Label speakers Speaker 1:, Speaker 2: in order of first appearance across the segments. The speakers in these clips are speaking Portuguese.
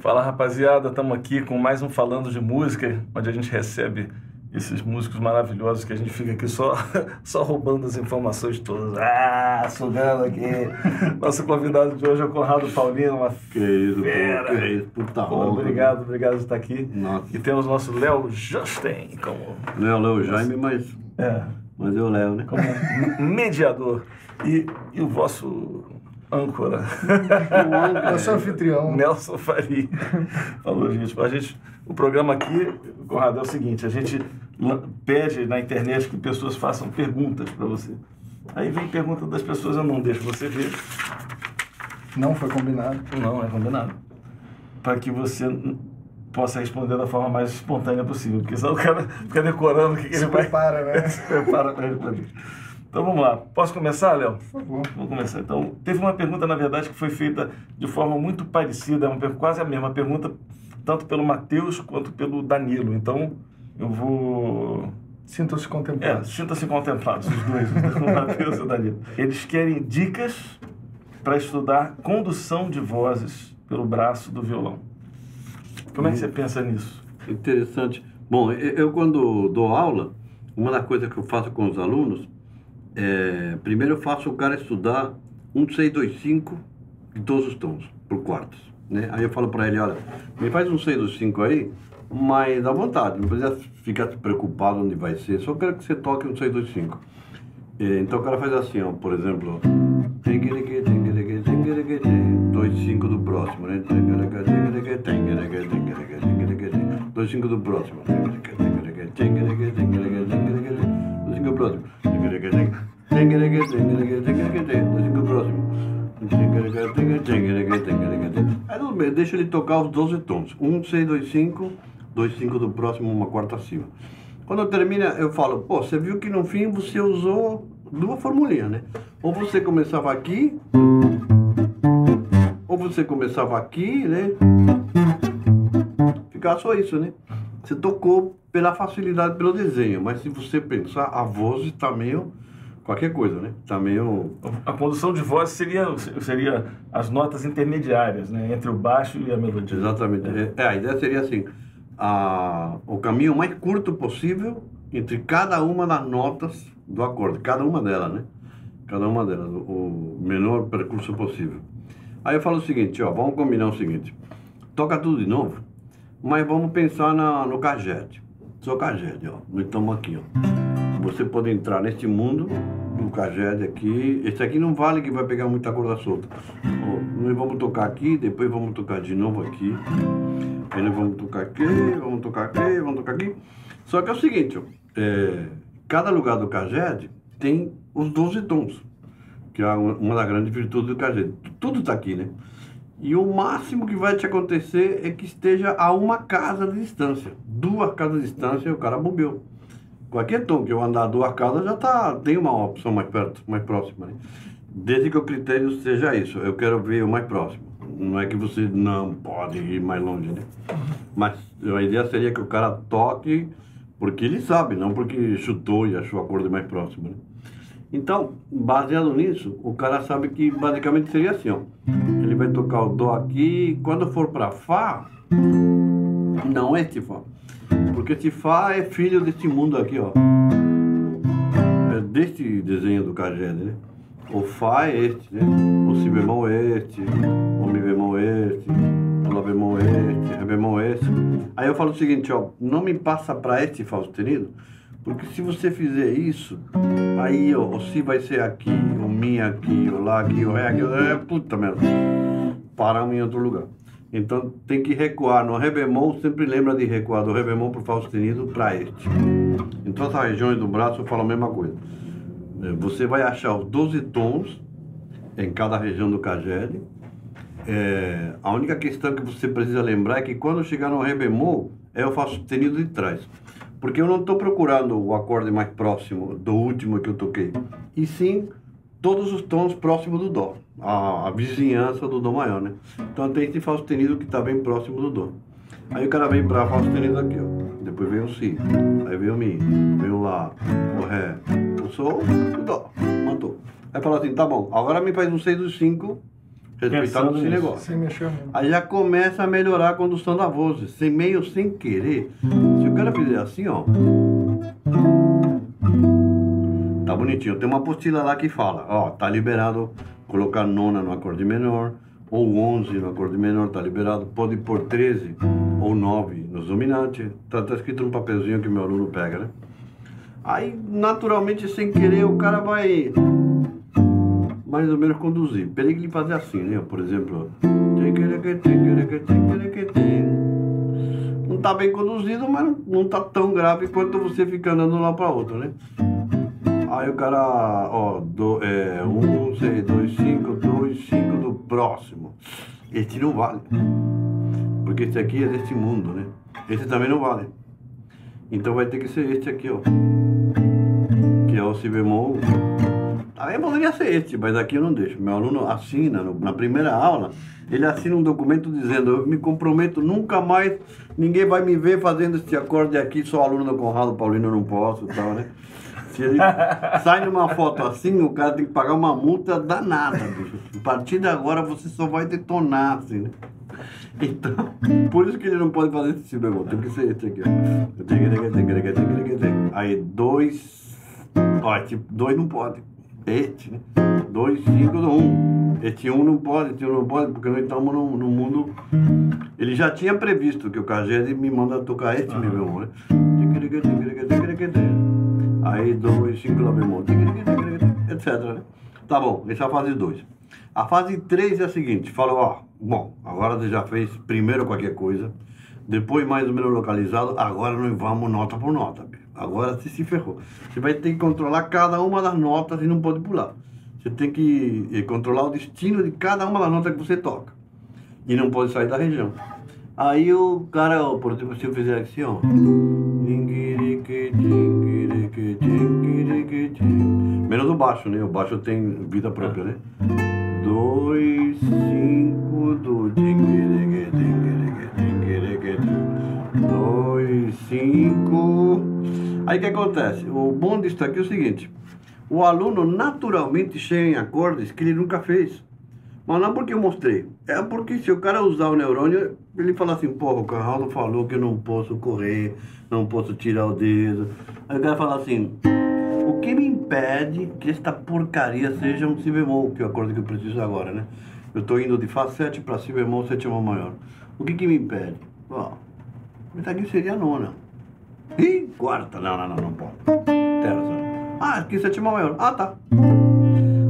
Speaker 1: Fala rapaziada, estamos aqui com mais um Falando de Música, onde a gente recebe esses músicos maravilhosos que a gente fica aqui só, só roubando as informações todas. Ah, sugando aqui. Nosso convidado de hoje é o Conrado Paulino, uma
Speaker 2: Que isso,
Speaker 1: fera.
Speaker 2: que isso, puta
Speaker 1: Pô,
Speaker 2: honra.
Speaker 1: obrigado, obrigado por estar aqui.
Speaker 2: Nossa.
Speaker 1: E temos nosso Léo Justin como,
Speaker 2: Não é o Léo Jaime, mas,
Speaker 1: é,
Speaker 2: mas o Léo, né?
Speaker 1: como mediador. E, e o vosso âncora.
Speaker 3: Eu sou anfitrião.
Speaker 1: Nelson Faria. Falou, gente. A gente. O programa aqui, Conrado, é o seguinte: a gente pede na internet que pessoas façam perguntas para você. Aí vem pergunta das pessoas, eu não deixo você ver.
Speaker 3: Não foi combinado.
Speaker 1: Não, é combinado. Para que você possa responder da forma mais espontânea possível. Porque senão o cara fica decorando o que, que ele vai.
Speaker 3: prepara, né?
Speaker 1: Se prepara para responder. Então vamos lá. Posso começar, Léo?
Speaker 3: Por favor.
Speaker 1: Vamos começar. Então, teve uma pergunta, na verdade, que foi feita de forma muito parecida, uma per- quase a mesma pergunta, tanto pelo Matheus quanto pelo Danilo. Então, eu vou.
Speaker 3: Sintam-se
Speaker 1: É,
Speaker 3: contemplados.
Speaker 1: sinta-se contemplados, os dois, o Matheus e o Danilo. Eles querem dicas para estudar condução de vozes pelo braço do violão. Como é que você pensa nisso?
Speaker 2: Interessante. Bom, eu, eu quando dou aula, uma das coisas que eu faço com os alunos é, primeiro eu faço o cara estudar um 6, 2, 5 de todos os tons, por quartos. Né? Aí eu falo para ele, olha, me faz um 6, 2, 5 aí, mas à vontade, não precisa ficar preocupado onde vai ser, só quero que você toque um 6, 2, 5. É, Então o cara faz assim, ó, por exemplo, 2, 5 do próximo, né? 2, 5 do próximo. 2, 5 do próximo. 2, 5 do próximo. Aí tudo bem, deixa ele tocar os 12 tons. 1, 6, 2, 5, 2, 5 do próximo, uma quarta acima. Quando termina, eu falo, pô, você viu que no fim você usou duas formulinhas, né? Ou você começava aqui, ou você começava aqui, né? Ficava só isso, né? Você tocou pela facilidade, pelo desenho, mas se você pensar, a voz está meio qualquer coisa, né? Está meio
Speaker 1: A condução de voz seria, seria as notas intermediárias, né? Entre o baixo e a melodia.
Speaker 2: Exatamente. É, a ideia seria assim: a, o caminho mais curto possível entre cada uma das notas do acorde, cada uma delas, né? Cada uma delas, o, o menor percurso possível. Aí eu falo o seguinte: ó, vamos combinar o seguinte: toca tudo de novo, mas vamos pensar na, no cajete. Só cajete, ó. Nós estamos aqui, ó. Você pode entrar neste mundo do cajete aqui. Esse aqui não vale que vai pegar muita corda solta. Ó, nós vamos tocar aqui, depois vamos tocar de novo aqui. Aí nós vamos tocar aqui, vamos tocar aqui, vamos tocar aqui. Só que é o seguinte, ó, é, cada lugar do cajete tem os 12 tons, que é uma das grandes virtudes do cajete. Tudo está aqui, né? E o máximo que vai te acontecer é que esteja a uma casa de distância. Duas casas de distância o cara bobeou. Qualquer tom que eu andar duas casas já tá, tem uma opção mais perto, mais próxima. Né? Desde que o critério seja isso, eu quero ver o mais próximo. Não é que você não pode ir mais longe, né? Mas a ideia seria que o cara toque porque ele sabe, não porque chutou e achou a cor mais próxima. Né? Então, baseado nisso, o cara sabe que basicamente seria assim, ó. Ele vai tocar o Dó aqui, quando for para Fá, não é este Fá. Porque esse Fá é filho desse mundo aqui, ó. É deste desenho do Cagene, né? O Fá é este, né? O Si bemol é este, o Mi bemol é este, o Lá bemol é este, Ré bemol é este. Aí eu falo o seguinte, ó, não me passa para este Fá sustenido, porque se você fizer isso, aí ó, o Si vai ser aqui, o Mi aqui, o Lá aqui, o Ré aqui, é puta merda. Paramos em outro lugar. Então tem que recuar. No Ré bemol, sempre lembra de recuar do Ré bemol para o Fá sustenido para este. Em todas as regiões do braço eu falo a mesma coisa. É, Você vai achar os 12 tons em cada região do cajete. É, a única questão que você precisa lembrar é que quando chegar no Ré bemol, é o Fá sustenido de trás. Porque eu não estou procurando o acorde mais próximo do último que eu toquei, e sim todos os tons próximos do Dó, a, a vizinhança do Dó maior, né? Então tem esse Fá sustenido que está bem próximo do Dó. Aí o cara vem para Fá sustenido aqui, ó. Depois vem o Si, aí vem o Mi, vem o Lá, o Ré, o Sol, o Dó, matou. Aí fala assim, tá bom, agora me faz um 6 dos 5 Respeitando esse negócio.
Speaker 3: Sem mexer muito.
Speaker 2: Aí já começa a melhorar a condução da voz, sem meio sem querer. O cara fizer assim, ó. Tá bonitinho. Tem uma apostila lá que fala, ó, tá liberado colocar nona no acorde menor, ou 11 no acorde menor, tá liberado. Pode pôr 13 ou 9 nos dominantes. Tá, tá escrito no papelzinho que meu aluno pega, né? Aí, naturalmente, sem querer, o cara vai mais ou menos conduzir. Teria que ele fazer assim, né? Por exemplo, tá bem conduzido, mas não- tá tão grave quanto você fica andando lá para outro, né? Aí o cara, ó, do, é, um, seis, dois, cinco, dois, cinco do próximo. Esse não vale. Porque esse aqui é desse mundo, né? Esse também não vale. Então vai ter que ser este aqui, ó. Que é o si bemol. Também poderia ser este, mas aqui eu não deixo. Meu aluno assina, na primeira aula, ele assina um documento dizendo: Eu me comprometo, nunca mais ninguém vai me ver fazendo este acorde aqui, sou aluno do Conrado Paulino, eu não posso e tal, né? Se ele sai numa foto assim, o cara tem que pagar uma multa danada, bicho. A partir de agora você só vai detonar, assim, né? Então, por isso que ele não pode fazer esse si bemol, tem que ser esse aqui, ó. Aí, dois. Ó, esse dois não pode. Este, né? Dois, cinco, um. Este um não pode, este um não pode, porque nós estamos num, num mundo. Ele já tinha previsto que o Caged me manda tocar este mi bemol, né? Aí, dois, cinco, lá bemol, etc. Né? Tá bom, essa é a fase 2. A fase 3 é a seguinte: falou, ó, bom, agora você já fez primeiro qualquer coisa, depois mais ou menos localizado, agora nós vamos nota por nota. Agora você se ferrou. Você vai ter que controlar cada uma das notas e não pode pular. Você tem que eh, controlar o destino de cada uma das notas que você toca. E não pode sair da região. Aí o cara, por exemplo, se eu fizer assim, ó. Menos o baixo, né? O baixo tem vida própria, né? Dois, cinco, do. Aí o que acontece? O bom disso aqui é o seguinte: o aluno naturalmente chega em acordes que ele nunca fez. Mas não porque eu mostrei. É porque se o cara usar o neurônio, ele fala assim, porra, o Carraldo falou que eu não posso correr, não posso tirar o dedo. Aí o cara fala assim, o que me impede que esta porcaria seja um si bemol, que é o acorde que eu preciso agora, né? Eu estou indo de Fá 7 para Si bemol, sétima maior. O que que me impede? Ó, isso aqui seria a nona. Ih, quarta. Não, não, não, não pode. Terça. Ah, aqui sétima maior. Ah, tá.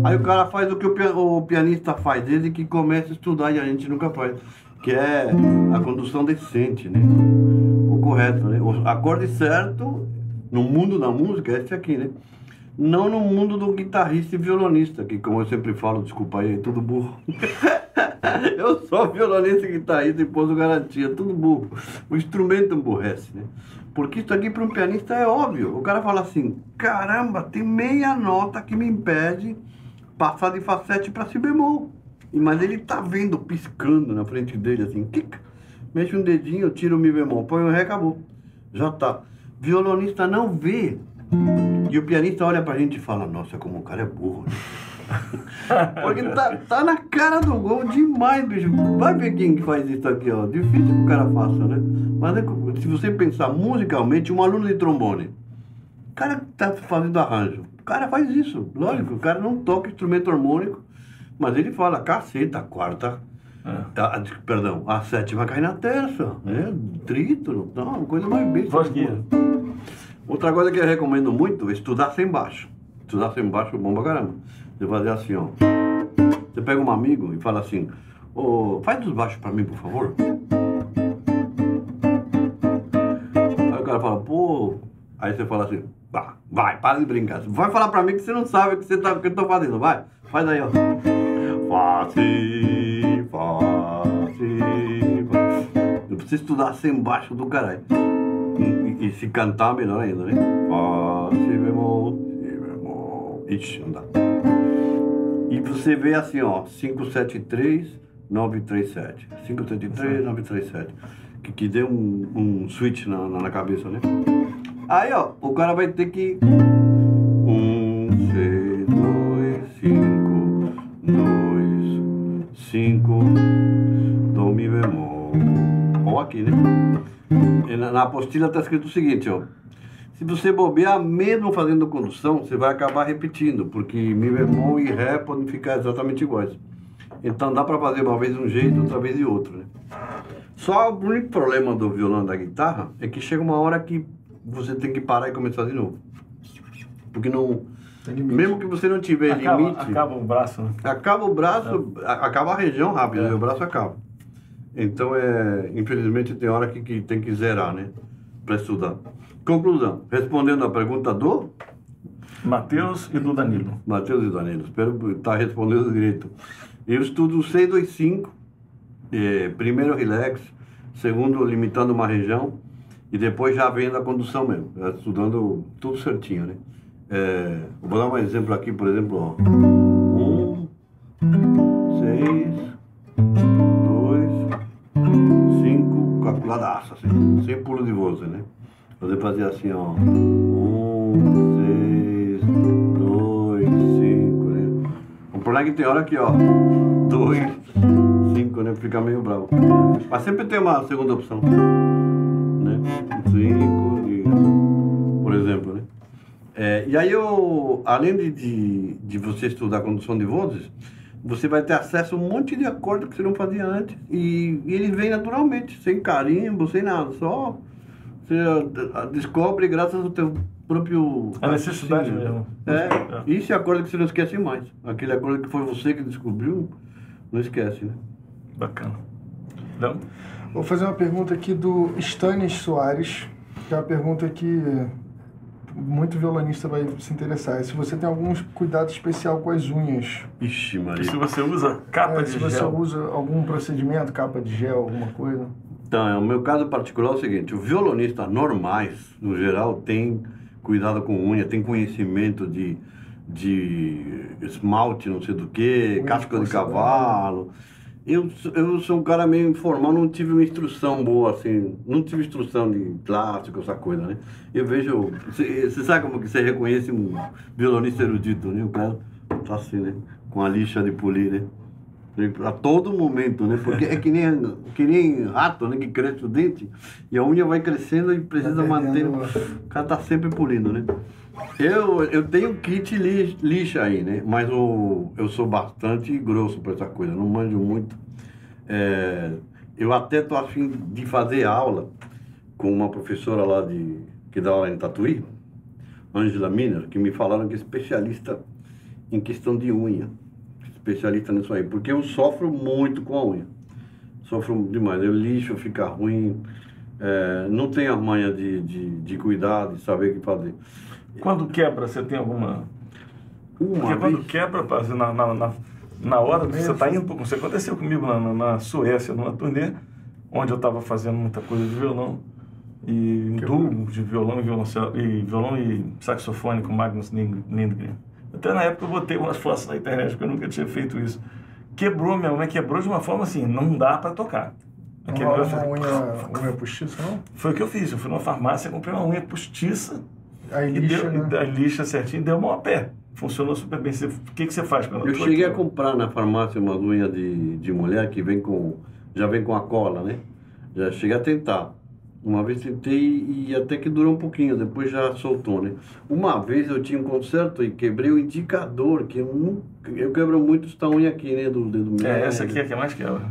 Speaker 2: Aí o cara faz o que o, o pianista faz desde que começa a estudar e a gente nunca faz, que é a condução decente, né? O correto, né? O acorde certo no mundo da música é esse aqui, né? Não no mundo do guitarrista e violonista, que como eu sempre falo, desculpa aí, é tudo burro. eu sou violonista e guitarrista e pôs garantia, tudo burro. O instrumento emburrece, né? Porque isso aqui para um pianista é óbvio. O cara fala assim: caramba, tem meia nota que me impede passar de Fá 7 para Si bemol. Mas ele tá vendo, piscando na frente dele assim, mexe um dedinho, tira o Mi bemol, põe o Ré, acabou. Já tá. Violonista não vê. E o pianista olha pra gente e fala, nossa, como o cara é burro. né?" Porque tá, tá na cara do gol demais, bicho. Vai ver quem que faz isso aqui, ó. Difícil que o cara faça, né? Mas é se você pensar musicalmente, um aluno de trombone, o cara tá fazendo arranjo, o cara faz isso, lógico, o cara não toca instrumento harmônico, mas ele fala, caceta, a quarta,
Speaker 1: É.
Speaker 2: a, a- perdão, a sétima cai na terça, né? Trítono, não, uma coisa mais besta. Outra coisa que eu recomendo muito é estudar sem baixo. Estudar sem baixo é bom pra caramba. Você fazer assim, ó. Você pega um amigo e fala assim, ô, faz dos baixos pra mim, por favor. Aí o cara fala, pô. Aí você fala assim, vai, vai, para de brincar. Vai falar pra mim que você não sabe o que, você tá, que eu tô fazendo, vai. Faz aí, ó. Fá, si, fá, si, fá. Eu preciso estudar sem baixo do caralho. E, e se cantar, melhor ainda, né? Fá, si bemol, si bemol. Ixi, não dá. E você vê assim, ó, 573, 937. 573, 937. Que, que deu um, um switch na, na, na cabeça, né? Aí, ó, o cara vai ter que. 1, 6, 2, 5, 2, 5, Dó, Mi bemol. Ou aqui, né? Na, na apostila está escrito o seguinte, ó. Se você bobear, mesmo fazendo condução, você vai acabar repetindo, porque Mi bemol e Ré podem ficar exatamente iguais. Então dá para fazer uma vez de um jeito, outra vez de outro, né? Só o único problema do violão da guitarra é que chega uma hora que você tem que parar e começar de novo. Porque não. Mesmo que você não tiver
Speaker 1: Acaba,
Speaker 2: limite.
Speaker 1: acaba o braço, né?
Speaker 2: Acaba o braço, a- acaba a região rápido,
Speaker 1: É.
Speaker 2: o braço acaba. Então, é, infelizmente, tem hora que, que tem que zerar, né? Para estudar. Conclusão. Respondendo a pergunta do
Speaker 1: Matheus e do Danilo.
Speaker 2: Matheus e Danilo, espero estar respondendo direito. Eu estudo 625, eh, primeiro relax, segundo limitando uma região, e depois já vem da condução mesmo, estudando tudo certinho, né? Eh, vou dar um exemplo aqui, por exemplo, ó. Um, seis, dois, cinco, calculadaço, assim, sem pulo de voz, né? Poder fazer assim, ó. Um, seis, dois, cinco, né? O problema é que tem hora que, ó, dois, cinco, né? Fica meio bravo. Mas sempre tem uma segunda opção, né? Cinco, e, por exemplo, né? É, e aí, eu, além de, de, de você estudar condução de vozes, você vai ter acesso a um monte de acordes que você não fazia antes. E, e ele vem naturalmente, sem carimbo, sem nada. Só você descobre graças ao teu próprio...
Speaker 1: A necessidade
Speaker 2: raciocínio.
Speaker 1: mesmo.
Speaker 2: É, isso é acorde que você não esquece mais. Aquele acorde que foi você que descobriu, não esquece, né?
Speaker 1: Bacana. Então,
Speaker 3: Vou fazer uma pergunta aqui do Stanis Soares, que é uma pergunta que muito violonista vai se interessar. É se você tem algum cuidado especial com as unhas.
Speaker 2: Ixi,
Speaker 1: e
Speaker 2: Maria.
Speaker 1: se você usa capa
Speaker 3: É,
Speaker 1: de
Speaker 3: se você
Speaker 1: gel,
Speaker 3: usa algum procedimento, capa de gel, alguma coisa.
Speaker 2: Então, é, o meu caso particular é o seguinte: o violonista normais, no geral, tem cuidado com unha, tem conhecimento de, de esmalte, não sei do que, casca de cavalo. Eu, sou- eu sou um cara meio informal, não tive uma instrução boa, assim, não tive instrução de clássico, essa coisa, né? Eu vejo, você você sabe como que você reconhece um violonista erudito, né? O cara tá assim, né? Com a lixa de polir, né? A todo momento, né? Porque é que nem, que nem rato, né? Que cresce o dente e a unha vai crescendo e precisa
Speaker 3: Vai
Speaker 2: manter. O cara tá sempre polindo, né? Eu, eu tenho kit li- lixa aí, né? Mas o, eu sou bastante grosso para essa coisa, não manjo muito. É, eu até tô afim de fazer aula com uma professora lá de que dá aula em Tatuí, Angela Miner, que me falaram que é especialista em questão de unha. Especialista nisso aí, porque eu sofro muito com a unha. Sofro demais. Eu lixo, fica ruim. é, não tenho a manha de, de, de cuidar, de saber o que fazer.
Speaker 1: quando quebra, você tem alguma.
Speaker 2: Uma
Speaker 1: Porque quando
Speaker 2: vez,
Speaker 1: quebra, assim, na, na, na, na hora que você está indo, pro- isso aconteceu comigo na, na, na Suécia, numa turnê, onde eu estava fazendo muita coisa de violão, e um duo de violão e violoncelo, e violão e saxofone com Magnus Lind- Lindgren. Até na época eu botei umas fotos na internet, porque eu nunca tinha feito isso. Quebrou, minha unha quebrou de uma forma assim, não dá para tocar.
Speaker 3: Não
Speaker 1: Aquele
Speaker 3: rola
Speaker 1: negócio-
Speaker 3: uma unha, unha postiça, não?
Speaker 1: Foi o que eu fiz, eu fui numa farmácia, comprei uma unha postiça,
Speaker 3: Aí
Speaker 1: e
Speaker 3: lixa,
Speaker 1: deu,
Speaker 3: né?
Speaker 1: a lixa certinho, deu mão a pé. Funcionou super bem. Você- O que, que você faz quando
Speaker 2: eu cheguei a
Speaker 1: quebra?
Speaker 2: comprar na farmácia uma unha de, de mulher que vem com. Já vem com a cola, né? Já cheguei a tentar. Uma vez tentei e até que durou um pouquinho, depois já soltou, né? Uma vez eu tinha um concerto e quebrei o indicador, que eu. Eu quebro muito esta unha aqui, né? Do dedo médio.
Speaker 1: É, essa aqui é a que mais quebra.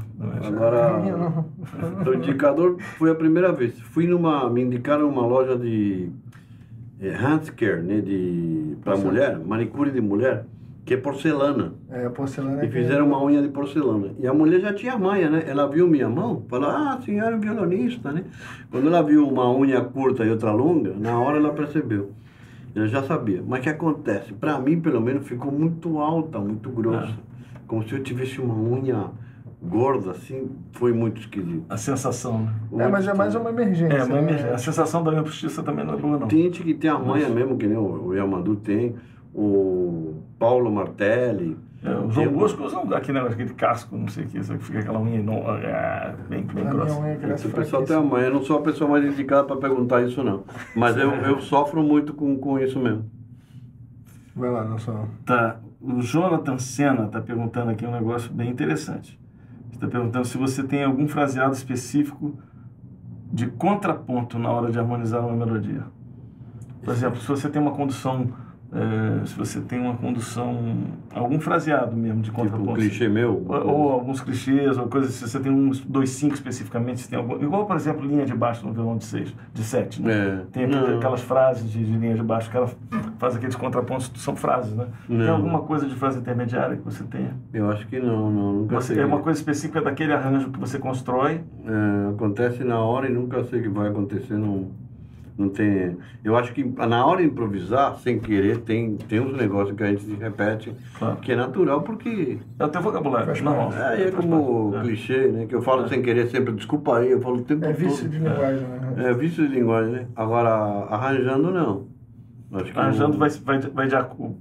Speaker 2: Agora. O indicador foi a primeira vez. Fui numa. Me indicaram uma loja de é, handcare, né? De, pra mulher, manicure de mulher, que é porcelana.
Speaker 3: É, a porcelana
Speaker 2: E
Speaker 3: que-
Speaker 2: fizeram uma unha de porcelana. E a mulher já tinha manha, né? Ela viu minha mão, falou, ah, a senhora é violonista, né? Quando ela viu uma unha curta e outra longa, na hora ela percebeu. Ela já sabia. Mas o que acontece? Pra mim, pelo menos, ficou muito alta, muito grossa. Como se eu tivesse uma unha gorda, assim. Foi muito esquisito.
Speaker 1: A sensação, né?
Speaker 3: É, mas é mais uma emergência.
Speaker 1: É, mas
Speaker 3: né?
Speaker 1: a sensação da minha postiça também não é boa, não.
Speaker 2: Tem gente que tem a manha mesmo, que nem o, o Yamandu tem, o Paulo Martelli.
Speaker 1: É, o João Bosco usa um- aquele, negócio, aquele casco, não sei o que, fica aquela unha enorme, ah, bem, bem
Speaker 3: minha
Speaker 1: grossa.
Speaker 3: cresce
Speaker 2: O pessoal tem a manha. Eu não sou a pessoa mais indicada para perguntar isso, não. Mas eu, eu sofro muito com, com isso mesmo.
Speaker 3: Vai lá, Nelson.
Speaker 1: Tá, o Jonathan Senna está perguntando aqui um negócio bem interessante. Está perguntando se você tem algum fraseado específico de contraponto na hora de harmonizar uma melodia. Por exemplo, se você tem uma condução, eh, se você tem uma condução, algum fraseado mesmo de
Speaker 2: Tipo
Speaker 1: contraponto.
Speaker 2: um clichê meu.
Speaker 1: Ou, ou alguns clichês, ou coisas assim. Se você tem uns dois cinco especificamente, se tem algum, igual, por exemplo, linha de baixo no violão de seis, de sete, né?
Speaker 2: É.
Speaker 1: Tem
Speaker 2: Não.
Speaker 1: aquelas frases de, de linha de baixo que ela faz aqueles contrapontos, são frases, né? Tem
Speaker 2: Não.
Speaker 1: alguma coisa de frase intermediária que você tenha?
Speaker 2: Eu acho que não, não. Nunca
Speaker 1: Você,
Speaker 2: sei.
Speaker 1: é uma coisa específica daquele arranjo que você constrói.
Speaker 2: É, acontece na hora e nunca sei o que vai acontecer. Não, não tem. Eu acho que na hora de improvisar, sem querer, tem, tem uns negócios que a gente se repete
Speaker 1: Claro.
Speaker 2: que é natural, porque.
Speaker 1: É o teu vocabulário,
Speaker 3: Faz
Speaker 1: normal.
Speaker 2: É, é como.
Speaker 1: É.
Speaker 2: clichê, né? Que eu falo sem querer sempre, desculpa aí, eu falo o tempo
Speaker 3: É vício
Speaker 2: todo.
Speaker 3: de linguagem, né?
Speaker 2: É vício de linguagem, né? Agora, arranjando não. Acho que
Speaker 1: Arranjando
Speaker 2: não-
Speaker 1: vai, vai, vai, de,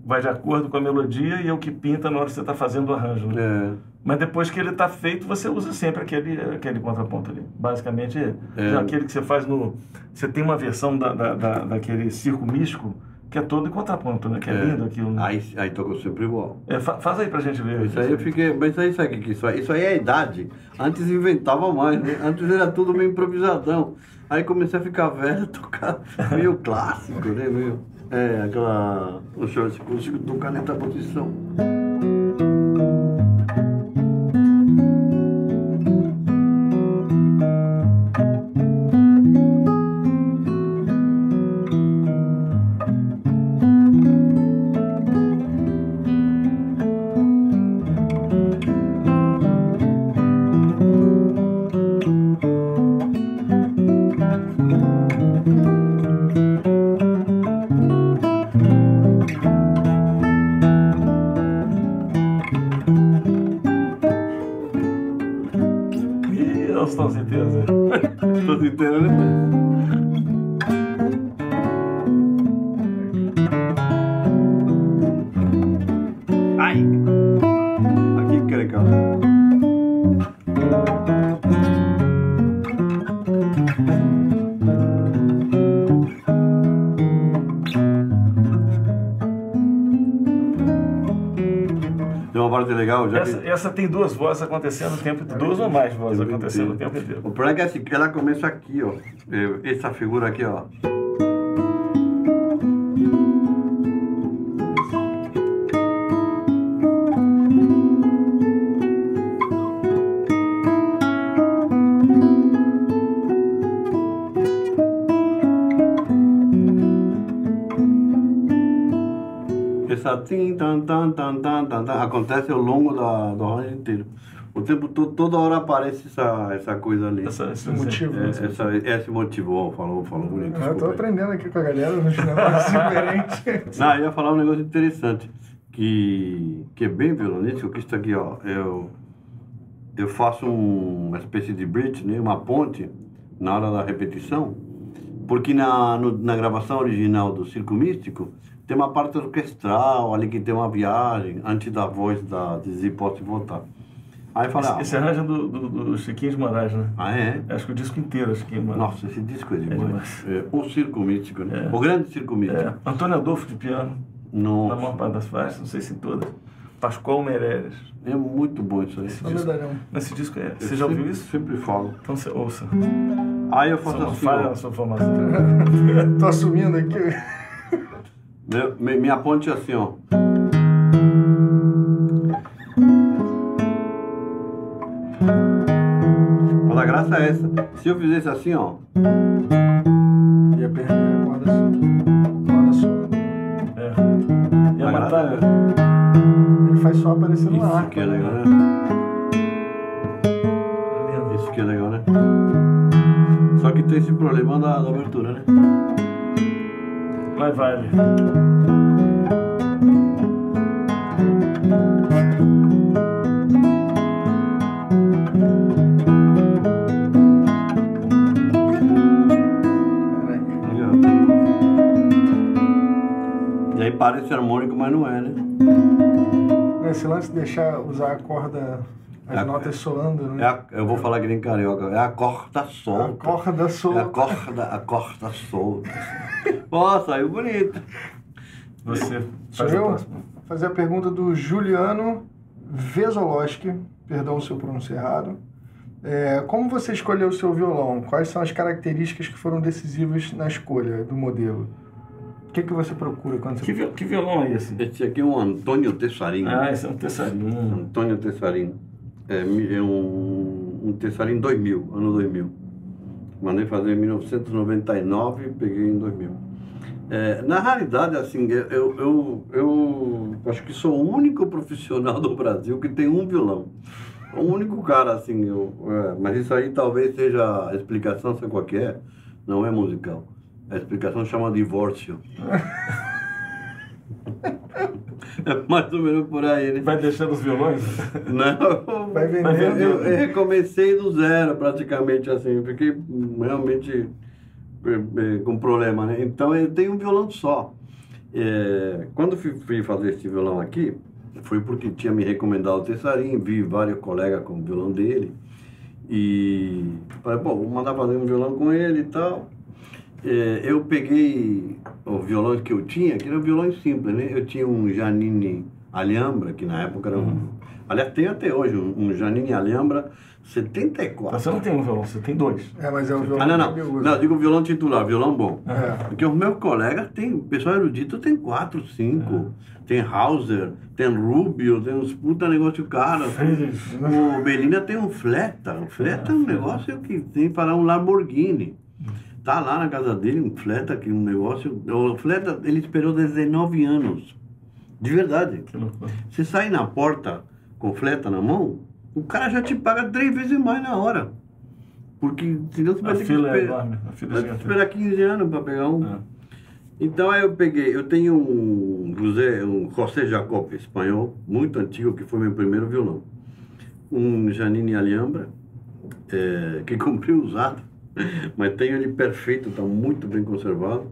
Speaker 1: vai de acordo com a melodia e é o que pinta na hora que você está fazendo o arranjo. né?
Speaker 2: É,
Speaker 1: Mas depois que ele está feito, você usa sempre aquele, aquele contraponto ali. Basicamente,
Speaker 2: É.
Speaker 1: já aquele que você faz no. Você tem uma versão da, da, da- daquele circo místico que é todo em contraponto, né? Que é,
Speaker 2: é.
Speaker 1: lindo aquilo. Né?
Speaker 2: Aí, aí tocou sempre igual.
Speaker 1: É, fa- faz aí pra gente ver.
Speaker 2: Isso aí eu fiquei. Mas isso aí sabe o que que isso aí? Isso aí é a idade. Antes inventava mais, né? Antes era tudo meio improvisadão. Aí comecei a ficar velho, tocar meio clássico, né? Meio. É, aquela. O senhor se conseguiu tocar nessa posição. Já que...
Speaker 1: Essa, essa tem duas vozes acontecendo o tempo Duas ou mais vozes acontecendo o tempo inteiro.
Speaker 2: O problema é que assim, ela começa aqui, ó. Essa figura aqui, ó. Essa tim, tan, tan, tan, tan, tan, tan, acontece ao longo da, do arranjo inteiro. O tempo todo, toda hora aparece essa, essa coisa ali.
Speaker 1: Essa, esse
Speaker 3: motivo,
Speaker 1: é,
Speaker 3: né?
Speaker 2: Essa, esse motivo, ó, falou, falou bonito.
Speaker 3: Eu tô aprendendo aqui com a galera nos negócios diferentes.
Speaker 2: Não, eu ia falar um negócio interessante, que, que é bem violonístico, que isso aqui, ó, eu, eu faço um- uma espécie de bridge, né, uma ponte, na hora da repetição, porque na, no- na gravação original do Circo Místico, tem uma parte orquestral ali que tem uma viagem, antes da voz da, de Zipote voltar. Aí falei,
Speaker 1: Esse, esse arranjo é do, do, do Chiquinho de Moraes, né?
Speaker 2: ah, ah, é?
Speaker 1: Acho que o disco inteiro é Chiquinho de Moraes.
Speaker 2: Nossa, esse disco é demais.
Speaker 1: demais.
Speaker 2: É, o Circo Místico, né?
Speaker 1: É.
Speaker 2: O grande Circo Místico.
Speaker 1: É, Antônio Adolfo de piano, na
Speaker 2: Nossa,
Speaker 1: maior parte das faixas, não sei se em todas. Pascoal Meirelles.
Speaker 2: é muito bom isso aí.
Speaker 3: Só medalhão.
Speaker 1: Nesse disco é.
Speaker 2: Eu
Speaker 1: Você já ouviu
Speaker 2: sempre-
Speaker 1: isso?
Speaker 2: Sempre falo.
Speaker 1: Então você ouça.
Speaker 2: Aí eu
Speaker 1: é
Speaker 2: faço
Speaker 1: uma
Speaker 2: assim,
Speaker 1: falha na sua formação.
Speaker 3: Tô assumindo aqui.
Speaker 2: meu- mi- minha ponte é assim, ó. Mas a graça é essa. Se eu fizesse assim, ó.
Speaker 3: E a perna a corda sua. Corda sua.
Speaker 1: É. E a
Speaker 2: a graça é
Speaker 3: Ele faz só aparecendo
Speaker 2: Isso
Speaker 3: uma arco.
Speaker 2: que é legal, né? Isso que é legal, né? Só que tem esse problema da, da abertura, né?
Speaker 1: Vai, vai ali.
Speaker 2: Legal. E aí parece harmônico, mas não é, né?
Speaker 3: Esse lance de deixar usar a corda, as
Speaker 2: É a-
Speaker 3: notas soando,
Speaker 2: É
Speaker 3: né?
Speaker 2: a- eu vou falar que nem carioca. É a corda
Speaker 3: A
Speaker 2: solta.
Speaker 3: corda
Speaker 2: É a
Speaker 3: solta.
Speaker 2: corda, a corda solta. Ó, saiu bonito.
Speaker 1: Você faz a
Speaker 3: eu?
Speaker 1: próxima.
Speaker 3: Fazer a pergunta do Juliano Vezoloski, perdão se eu pronunciei errado. É, como você escolheu o seu violão? Quais são as características que foram decisivas na escolha do modelo? O que, que você procura quando você...
Speaker 1: Que, vi- que violão é esse?
Speaker 2: Esse aqui é um Antônio Tessarinho.
Speaker 1: Ah, esse é um Tessarinho.
Speaker 2: Antônio Tessarinho. É, é um, um Tessarinho 2000, ano 2000. Mandei fazer em 1999 e peguei em 2000. É, na realidade, assim, eu, eu, eu, eu acho que sou o único profissional do Brasil que tem um violão. O único cara, assim, eu, é, mas isso aí talvez seja a explicação, sabe qual que é? Não é musical. A explicação chama divórcio. é mais ou menos por aí, né?
Speaker 1: Vai deixando os violões?
Speaker 2: Não,
Speaker 3: Vai
Speaker 1: vender.
Speaker 2: eu, eu recomecei do zero praticamente assim, eu fiquei realmente com problema, né? Então eu tenho um violão só. Eh, quando fui, fazer esse violão aqui, foi porque tinha me recomendado o Tessarinho, vi vários colegas com o violão dele e falei, pô, vou mandar fazer um violão com ele e tal. Eh, eu peguei os violões que eu tinha, que eram violões simples, né? Eu tinha um Janine Alhambra, que na época era um... Aliás, tem até hoje um, um Janine Alhambra 74.
Speaker 1: Você não tem um violão, você tem dois.
Speaker 3: É, mas é o violão
Speaker 2: Ah, não, não. Não, eu digo violão titular, violão bom.
Speaker 3: É.
Speaker 2: Porque os meus colegas têm, o pessoal erudito tem quatro, cinco. Tem Hauser, tem Rubio, tem uns puta negócio caro. O Belina tem um Fleta. O Fleta é um negócio que tem para um Lamborghini. Tá lá na casa dele, um Fleta, que um negócio. O Fleta, ele esperou 19 anos. De verdade.
Speaker 1: Que loucura.
Speaker 2: Você sai na porta com fleta na mão, o cara já te paga três vezes mais na hora. Porque senão você
Speaker 1: A
Speaker 2: vai ter que
Speaker 1: é
Speaker 2: esperar,
Speaker 1: enorme. A fila é
Speaker 2: vai esperar 15 anos para pegar um.
Speaker 1: É.
Speaker 2: Então aí eu peguei, eu tenho um José, um José Jacob espanhol, muito antigo, que foi meu primeiro violão. Um Janine Alhambra, é, que comprei usado, mas tenho ele perfeito, está muito bem conservado.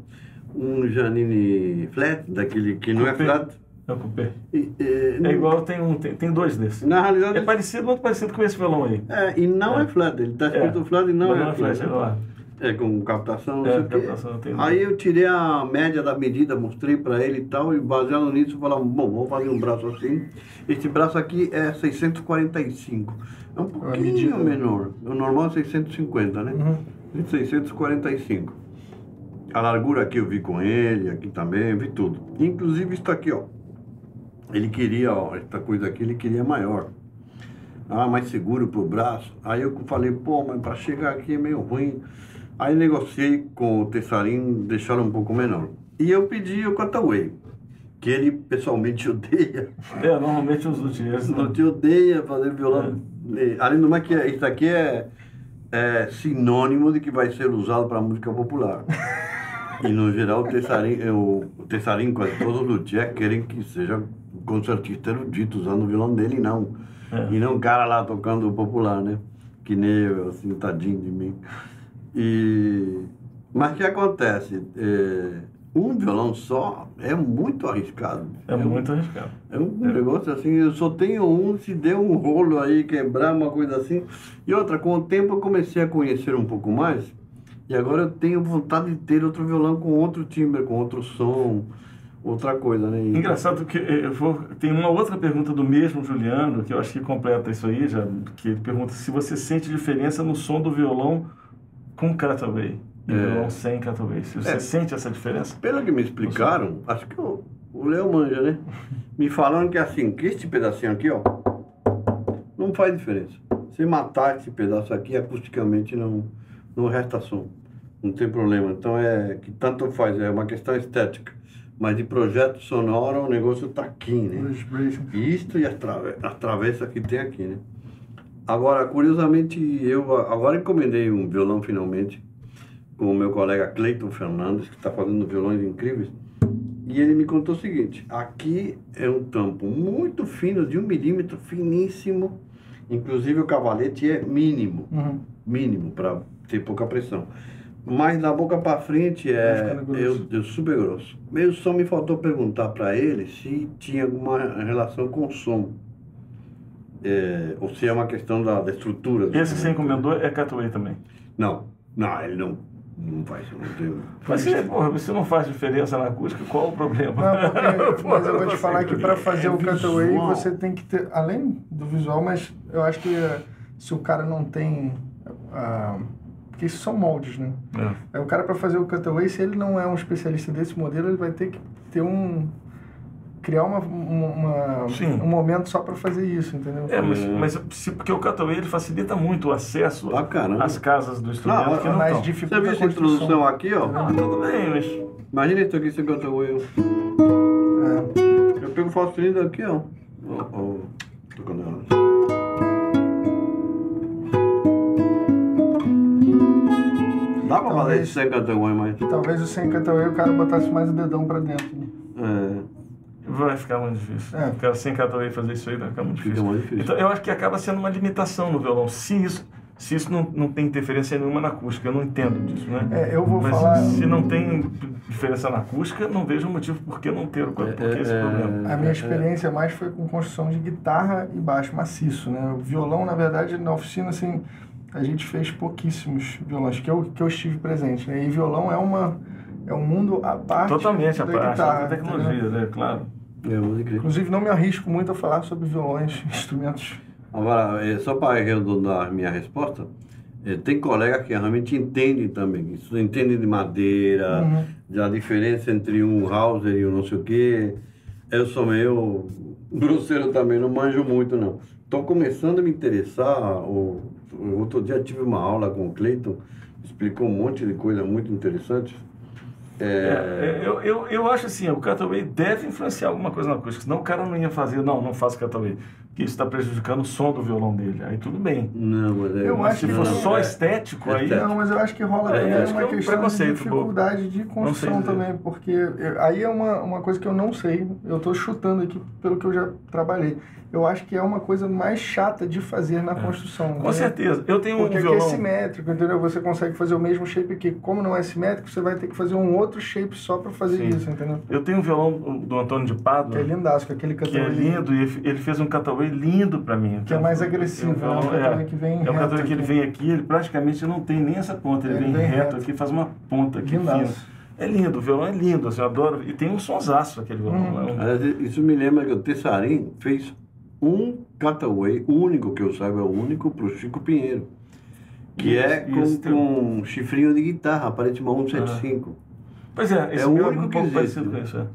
Speaker 2: Um Janine Flat, daquele que não é flat.
Speaker 1: É o cupê.
Speaker 2: E, é,
Speaker 1: É igual, tem, um, tem, tem dois desses.
Speaker 2: Na realidade,
Speaker 1: É parecido, muito parecido com esse violão aí.
Speaker 2: É, e não é, flat, ele está escrito
Speaker 1: É.
Speaker 2: flat e não
Speaker 1: Mas
Speaker 2: é,
Speaker 1: não é
Speaker 2: flat.
Speaker 1: flat, é lá.
Speaker 2: É, com captação, não
Speaker 1: É,
Speaker 2: sei
Speaker 1: captação, tem-
Speaker 2: Aí eu tirei a média da medida, mostrei para ele e tal, e baseado nisso, falamos, bom, vamos fazer um braço assim. Este braço aqui é 645. É um pouquinho
Speaker 3: medida.
Speaker 2: menor. O normal é 650, né?
Speaker 3: Uhum.
Speaker 2: E 645. A largura aqui eu vi com ele, aqui também, vi tudo. Inclusive isso aqui, ó. Ele queria, ó, essa coisa aqui ele queria maior. Ah, mais seguro pro braço. Aí eu falei, pô, mas para chegar aqui é meio ruim. Aí negociei com o Tessarim, deixaram um pouco menor. E eu pedi o Cutaway, que ele pessoalmente odeia.
Speaker 1: É, normalmente os luthiers
Speaker 2: Não
Speaker 1: não.
Speaker 2: te odeia fazer violão. E, Além do mais que é- isso aqui é, é sinônimo de que vai ser usado para música popular. E no geral o Tessarim, o, o Tessarim quase todos os luthiers querem que seja concertista erudito usando o violão dele, não.
Speaker 1: É.
Speaker 2: E não um cara lá tocando popular, né? Que nem eu, assim, tadinho de mim. E... Mas o que acontece? É, Um violão só é muito arriscado.
Speaker 1: É muito arriscado.
Speaker 2: É um negócio assim, eu só tenho um, se der um rolo aí, quebrar uma coisa assim. E outra, com o tempo eu comecei a conhecer um pouco mais. E agora eu tenho vontade de ter outro violão com outro timbre, com outro som, outra coisa, né? E-
Speaker 1: Engraçado que eu vou, tem uma outra pergunta do mesmo Juliano, que eu acho que completa isso aí, já, que ele pergunta se você sente diferença no som do violão com cutaway e
Speaker 2: É.
Speaker 1: violão sem cutaway. Se você
Speaker 2: É.
Speaker 1: sente essa diferença?
Speaker 2: Pelo que me explicaram, acho que o, o Léo manja, né? Me falaram que assim, que este pedacinho aqui, ó, não faz diferença. Se matar esse pedaço aqui, acusticamente não, não resta som. Não tem problema. Então é que tanto faz, é uma questão estética. Mas de projeto sonoro, o negócio tá aqui, né? Isto e as, as travessas que tem aqui, né? Agora, curiosamente, eu agora encomendei um violão finalmente com o meu colega Cleiton Fernandes, que está fazendo violões incríveis. E ele me contou o seguinte: aqui é um tampo muito fino, de um milímetro, finíssimo. Inclusive o cavalete é mínimo,
Speaker 3: Uhum.
Speaker 2: mínimo, para ter pouca pressão. Mas da boca para frente é, eu, eu super grosso. Meio só me faltou perguntar para ele se tinha alguma relação com o som. É, ou se é uma questão da, da estrutura. do
Speaker 1: Esse que você encomendou é cutaway também.
Speaker 2: Não, não, ele não. Não faz, não tem.
Speaker 1: Mas se, porra, você não faz diferença na acústica, qual o problema?
Speaker 3: Não, porque, mas eu vou te
Speaker 1: você-
Speaker 3: falar que para fazer
Speaker 2: É
Speaker 3: o cutaway
Speaker 2: visual.
Speaker 3: você tem que ter, além do visual, mas eu acho que eh, se o cara não tem, ah, porque isso são moldes, né?
Speaker 1: É.
Speaker 3: É o cara para fazer o cutaway, se ele não é um especialista desse modelo, ele vai ter que ter um criar uma, uma- um momento só para fazer isso, entendeu?
Speaker 1: É, mas, mas se- porque o cutaway ele facilita muito o acesso
Speaker 2: caramba.
Speaker 1: às casas do instrumento
Speaker 2: Não,
Speaker 1: que não
Speaker 3: mais dificulta
Speaker 2: Você viu
Speaker 3: a
Speaker 2: essa
Speaker 3: construção.
Speaker 2: introdução aqui, ó?
Speaker 1: Ah, tudo bem, mas...
Speaker 2: Imagina isso aqui sem cutaway.
Speaker 3: É.
Speaker 2: Eu pego o falso cilindro aqui, ó. Ó, ó. Tocando ela. Dá pra fazer isso sem cutaway, mas.
Speaker 3: Talvez o sem cutaway o cara botasse mais o dedão para dentro. né?
Speaker 2: É,
Speaker 1: Vai ficar muito difícil.
Speaker 3: É.
Speaker 1: O cara sem cutaway fazer isso aí vai ficar muito
Speaker 2: Fica
Speaker 1: difícil.
Speaker 2: mais difícil.
Speaker 1: Então, eu acho que acaba sendo uma limitação no violão. Se isso, se isso não, não tem interferência nenhuma na acústica, eu não entendo disso, né?
Speaker 3: É, eu vou
Speaker 1: Mas
Speaker 3: falar.
Speaker 1: se não tem diferença na acústica, não vejo motivo por que não ter, o- por que esse
Speaker 2: é,
Speaker 1: problema.
Speaker 3: A minha
Speaker 2: É,
Speaker 3: experiência mais foi com construção de guitarra e baixo maciço, né? O violão, na verdade, na oficina, assim, a gente fez pouquíssimos violões que eu, que eu estive presente, né? E violão é uma é um mundo à parte
Speaker 1: Totalmente a parte da tecnologia,
Speaker 3: entendeu?
Speaker 1: né? Claro.
Speaker 2: É.
Speaker 3: Inclusive, não me arrisco muito a falar sobre violões, instrumentos.
Speaker 2: Agora, é, só para arredondar a minha resposta, é, tem colega que realmente entendem também. Isso entende de madeira,
Speaker 3: Uhum.
Speaker 2: da diferença entre um Hauser e um não sei o quê. Eu sou meio grosseiro também, não manjo muito não. Estou começando a me interessar. Outro dia tive uma aula com o Cleiton, explicou um monte de coisa muito interessante.
Speaker 1: É,
Speaker 2: É,
Speaker 1: eu, eu, eu acho assim, o cutaway deve influenciar alguma coisa na acústica, senão o cara não ia fazer, não, não faço cutaway, porque isso está prejudicando o som do violão dele. Aí tudo bem.
Speaker 2: Não, mas é,
Speaker 3: Eu
Speaker 1: Mas
Speaker 3: acho
Speaker 1: se
Speaker 3: que
Speaker 1: for só
Speaker 2: é-
Speaker 1: estético, aí...
Speaker 2: estético.
Speaker 3: Não, mas eu acho que rola
Speaker 1: É,
Speaker 3: também
Speaker 1: acho que
Speaker 3: uma
Speaker 1: é um
Speaker 3: questão de dificuldade de construção também, porque eu- aí é uma, uma coisa que eu não sei, eu estou chutando aqui pelo que eu já trabalhei. Eu acho que é uma coisa mais chata de fazer na construção.
Speaker 1: É. Com
Speaker 3: entendeu?
Speaker 1: certeza. Eu tenho um
Speaker 3: Porque aqui é
Speaker 1: violão...
Speaker 3: simétrico, entendeu? Você consegue fazer o mesmo shape aqui. Como não é simétrico, você vai ter que fazer um outro shape só para fazer
Speaker 1: Sim.
Speaker 3: isso, entendeu?
Speaker 1: Eu tenho um violão do Antônio de Pádua,
Speaker 3: Que é lindaço, com aquele
Speaker 1: que é lindo, e ele- fez um cutaway lindo pra mim.
Speaker 3: Que é mais agressivo,
Speaker 1: É um violão-
Speaker 3: né? Cutaway que vem
Speaker 1: É um
Speaker 3: reto
Speaker 1: cutaway que ele vem aqui, ele praticamente não tem nem essa ponta, ele,
Speaker 3: Ele
Speaker 1: vem,
Speaker 3: vem
Speaker 1: reto,
Speaker 3: reto.
Speaker 1: aqui, faz uma ponta aqui fina.
Speaker 3: Lindaço.
Speaker 1: É lindo, o violão é lindo, assim, eu adoro. E tem um sonsaço aquele violão.
Speaker 3: Uhum.
Speaker 1: é um-
Speaker 2: Aliás, isso me lembra que o Tessarim fez um cutaway, o único que eu saiba, é o único para o Chico Pinheiro. Que é
Speaker 1: Isso,
Speaker 2: com,
Speaker 1: isso
Speaker 2: com um chifrinho de guitarra, parece uma 175.
Speaker 1: Pois é, esse
Speaker 2: o
Speaker 1: meu é
Speaker 2: único
Speaker 1: um
Speaker 2: que existe,
Speaker 1: parecido com
Speaker 2: né?
Speaker 1: isso. é.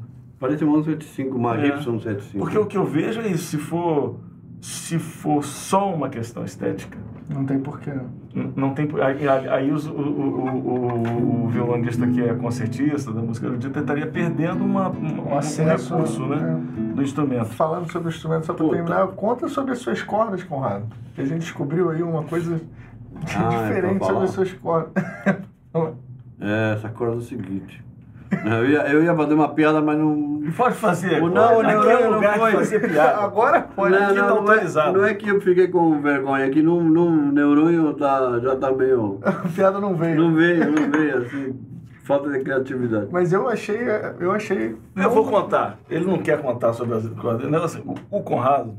Speaker 2: Parece uma 175, uma
Speaker 1: É.
Speaker 2: Gibson 175.
Speaker 1: Porque o que eu vejo é isso, se for, se for só uma questão estética,
Speaker 3: Não tem porquê.
Speaker 1: n- não tem. Aí, aí- os- o, o, o, o violonista que é concertista da música erudita estaria perdendo uma, uma-
Speaker 3: O acesso,
Speaker 1: um recurso né, do instrumento.
Speaker 3: Falando sobre o instrumento, só para
Speaker 2: Puta.
Speaker 3: terminar, conta sobre as suas cordas, Conrado. Que a gente descobriu aí uma coisa
Speaker 2: Ah, é
Speaker 3: diferente
Speaker 2: pra
Speaker 3: sobre as suas cordas.
Speaker 2: É, essa corda é o seguinte. Eu ia, eu ia fazer uma piada, mas não.
Speaker 1: Pode fazer.
Speaker 2: Não, não,
Speaker 1: é
Speaker 2: não,
Speaker 1: um
Speaker 2: não
Speaker 1: lugar
Speaker 2: foi.
Speaker 1: fazer piada.
Speaker 3: Agora pode.
Speaker 1: aqui tá
Speaker 2: não, é,
Speaker 1: autorizado.
Speaker 2: não é que eu fiquei com vergonha, é que no, no neurônio tá, já tá meio.
Speaker 3: A piada não veio.
Speaker 2: Não veio, não veio, assim. Falta de criatividade.
Speaker 3: Mas eu achei, eu achei.
Speaker 1: Eu vou contar. Ele não quer contar sobre as. Não, o, o Conrado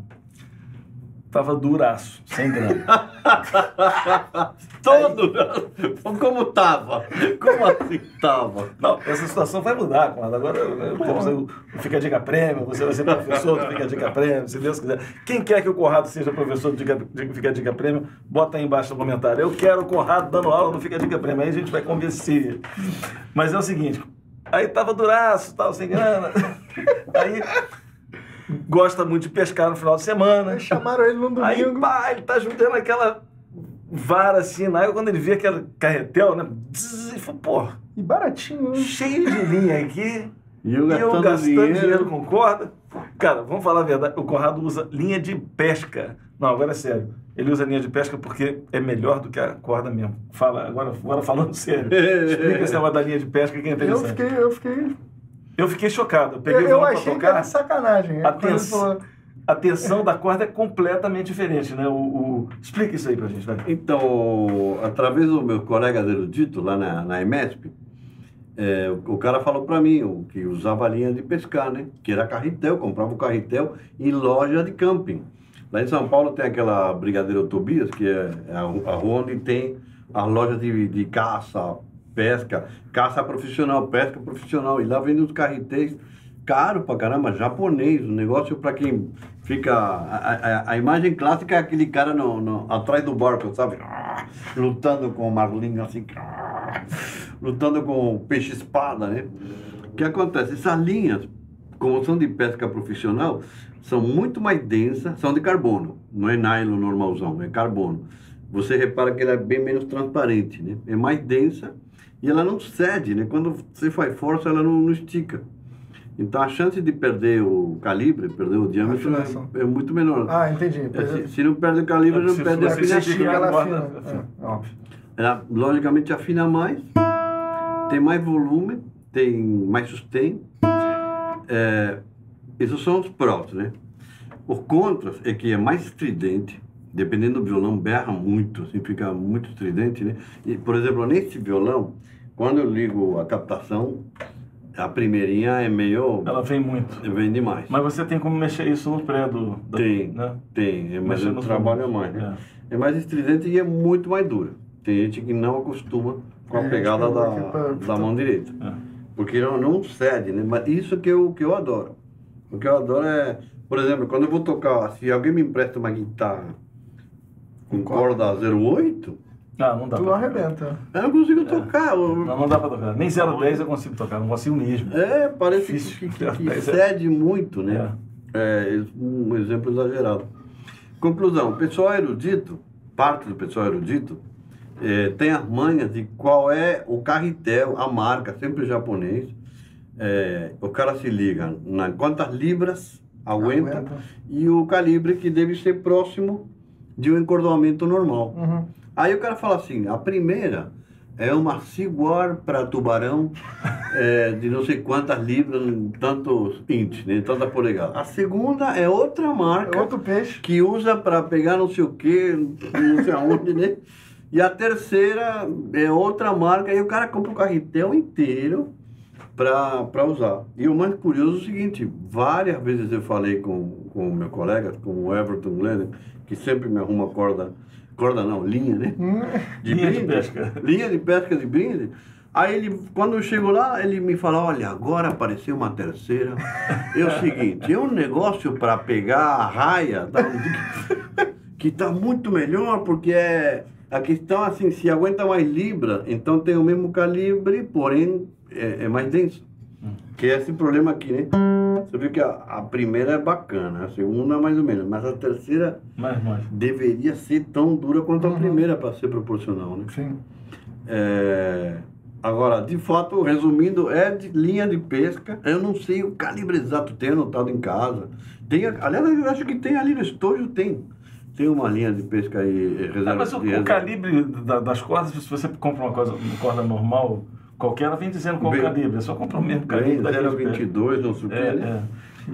Speaker 1: tava duraço, sem grana.
Speaker 2: Todo! Como tava? Como assim tava?
Speaker 1: Não, essa situação vai mudar, Conrado. Agora eu- temos aí o o Fica Dica Prêmio, você vai ser professor do Fica Dica Prêmio, se Deus quiser. Quem quer que o Conrado seja professor do Dica, de- Fica Dica Prêmio, bota aí embaixo no comentário. Eu quero o Conrado dando aula no Fica Dica Prêmio. Aí a gente vai convencer. Mas é o seguinte, aí tava duraço, tal, sem grana. Aí gosta muito de pescar no final de semana.
Speaker 3: Chamaram ele no
Speaker 1: Aí,
Speaker 3: domingo.
Speaker 1: pá, ele tá juntando aquela vara assim, na água, quando ele vê aquele carretel, né? Zzz, Ele falou, pô,
Speaker 3: E baratinho, né?
Speaker 1: cheio de linha aqui.
Speaker 2: E eu
Speaker 1: E eu
Speaker 2: gastando,
Speaker 1: gastando dinheiro.
Speaker 2: dinheiro.
Speaker 1: com corda. Cara, vamos falar a verdade, o Conrado usa linha de pesca. Não, agora é sério. Ele usa linha de pesca porque é melhor do que a corda mesmo. Fala, agora, agora falando sério. Explica esse negócio da linha de pesca que é
Speaker 3: Eu
Speaker 1: interessante.
Speaker 3: fiquei, eu fiquei.
Speaker 1: Eu fiquei chocado. Eu
Speaker 3: Eu,
Speaker 1: peguei o
Speaker 3: eu
Speaker 1: violão pra
Speaker 3: achei que
Speaker 1: tocar.
Speaker 3: era sacanagem.
Speaker 1: A
Speaker 3: Quando ele
Speaker 1: tens-
Speaker 3: falou,
Speaker 1: A tensão da corda é completamente diferente, né? O, o- Explica isso aí pra gente, vai.
Speaker 2: Então, através do meu colega erudito lá na, na EMESP, é, o, o cara falou para mim o, que usava a linha de pescar, né? Que era carretel, comprava o carretel em loja de camping. Lá em São Paulo tem aquela Brigadeiro Tobias, que é a, a rua onde tem as lojas de, de caça, pesca, caça profissional, pesca profissional. E lá vem os carretéis caro pra caramba, japonês, um negócio para quem fica. A, a, a, imagem clássica é aquele cara no, no, atrás do barco, sabe? Lutando com o marlinho assim, lutando com o peixe-espada, né? O que acontece? Essas linhas, como são de pesca profissional, são muito mais densas, são de carbono, não é nylon normalzão, é carbono. Você repara que ela é bem menos transparente, né? É mais densa e ela não cede, né? Quando você faz força, ela não, não estica. Então a chance de perder o calibre, perder o diâmetro é, é, muito menor.
Speaker 3: Ah, entendi.
Speaker 2: É, se, se, não perde o calibre, é, não perde a afinação.
Speaker 3: Ela afina. É, óbvio.
Speaker 2: Ela, logicamente afina mais, tem mais volume, tem mais sustento. É, esses são os prós, né? Os contras é que é mais estridente, dependendo do violão, berra muito, assim, fica muito estridente, né? E, por exemplo, nesse violão, quando eu ligo a captação, a primeirinha é meio.
Speaker 1: Ela vem muito.
Speaker 2: Vem demais.
Speaker 1: Mas você tem como mexer isso no pré do.
Speaker 2: Da, tem, né? tem. É mas eu trabalho mais, né? É. é. mais estridente e é muito mais dura. Tem gente que não acostuma com a pegada da, pra... da mão direita. É. Porque não, não cede, né? Mas isso que eu, que eu adoro. O que eu adoro é, por exemplo, quando eu vou tocar, se alguém me empresta uma guitarra com corda 08,
Speaker 1: ah, não dá.
Speaker 3: Tu arrebenta.
Speaker 2: Eu não consigo é. tocar.
Speaker 1: Não, não dá pra tocar. Nem 010 eu consigo tocar, não consigo mesmo.
Speaker 2: É, parece Difícil. que, que, que cede muito, né? É. é. um exemplo exagerado. Conclusão, o pessoal erudito, parte do pessoal erudito, é, tem as manhas de qual é o carretel, a marca, sempre japonês. É, o cara se liga na quantas libras aguenta, aguenta, e o calibre que deve ser próximo de um encordoamento normal. Uhum. Aí o cara fala assim, a primeira é uma Siguar para tubarão é, de não sei quantas libras, tantos inches, né, tanta polegada. A segunda é outra marca.
Speaker 3: É outro peixe.
Speaker 2: Que usa para pegar não sei o que, não sei aonde, né? E a terceira é outra marca, e o cara compra o carretel inteiro para usar. E o mais curioso é o seguinte, várias vezes eu falei com o meu colega, com o Everton Glenn, que sempre me arruma corda corda não, linha, né?
Speaker 1: Hum. De linha brinde, de pesca.
Speaker 2: Linha de pesca de brinde. Aí ele, quando eu chego lá, ele me fala, olha, agora apareceu uma terceira. É o seguinte, é um negócio para pegar a raia tá? que está muito melhor, porque é a questão assim, se aguenta mais libra, então tem o mesmo calibre, porém é, é mais denso. Que é esse problema aqui, né? Você viu que a, a, primeira é bacana, a segunda mais ou menos, mas a terceira
Speaker 1: mais, mais.
Speaker 2: deveria ser tão dura quanto uhum. a primeira para ser proporcional, né?
Speaker 3: Sim.
Speaker 2: É, agora, de fato, resumindo, é de linha de pesca. Eu não sei o calibre exato, tenho anotado em casa. Tem, aliás, eu acho que tem ali no estojo, tem. Tem uma linha de pesca aí
Speaker 1: eh, reserva. Ah, mas o, o calibre da, das cordas, se você compra uma, coisa, uma corda normal Qualquer ela vem dizendo qual Bem, calibre, é só comprar o mesmo calibre.
Speaker 2: 0,22, não sei o é? É.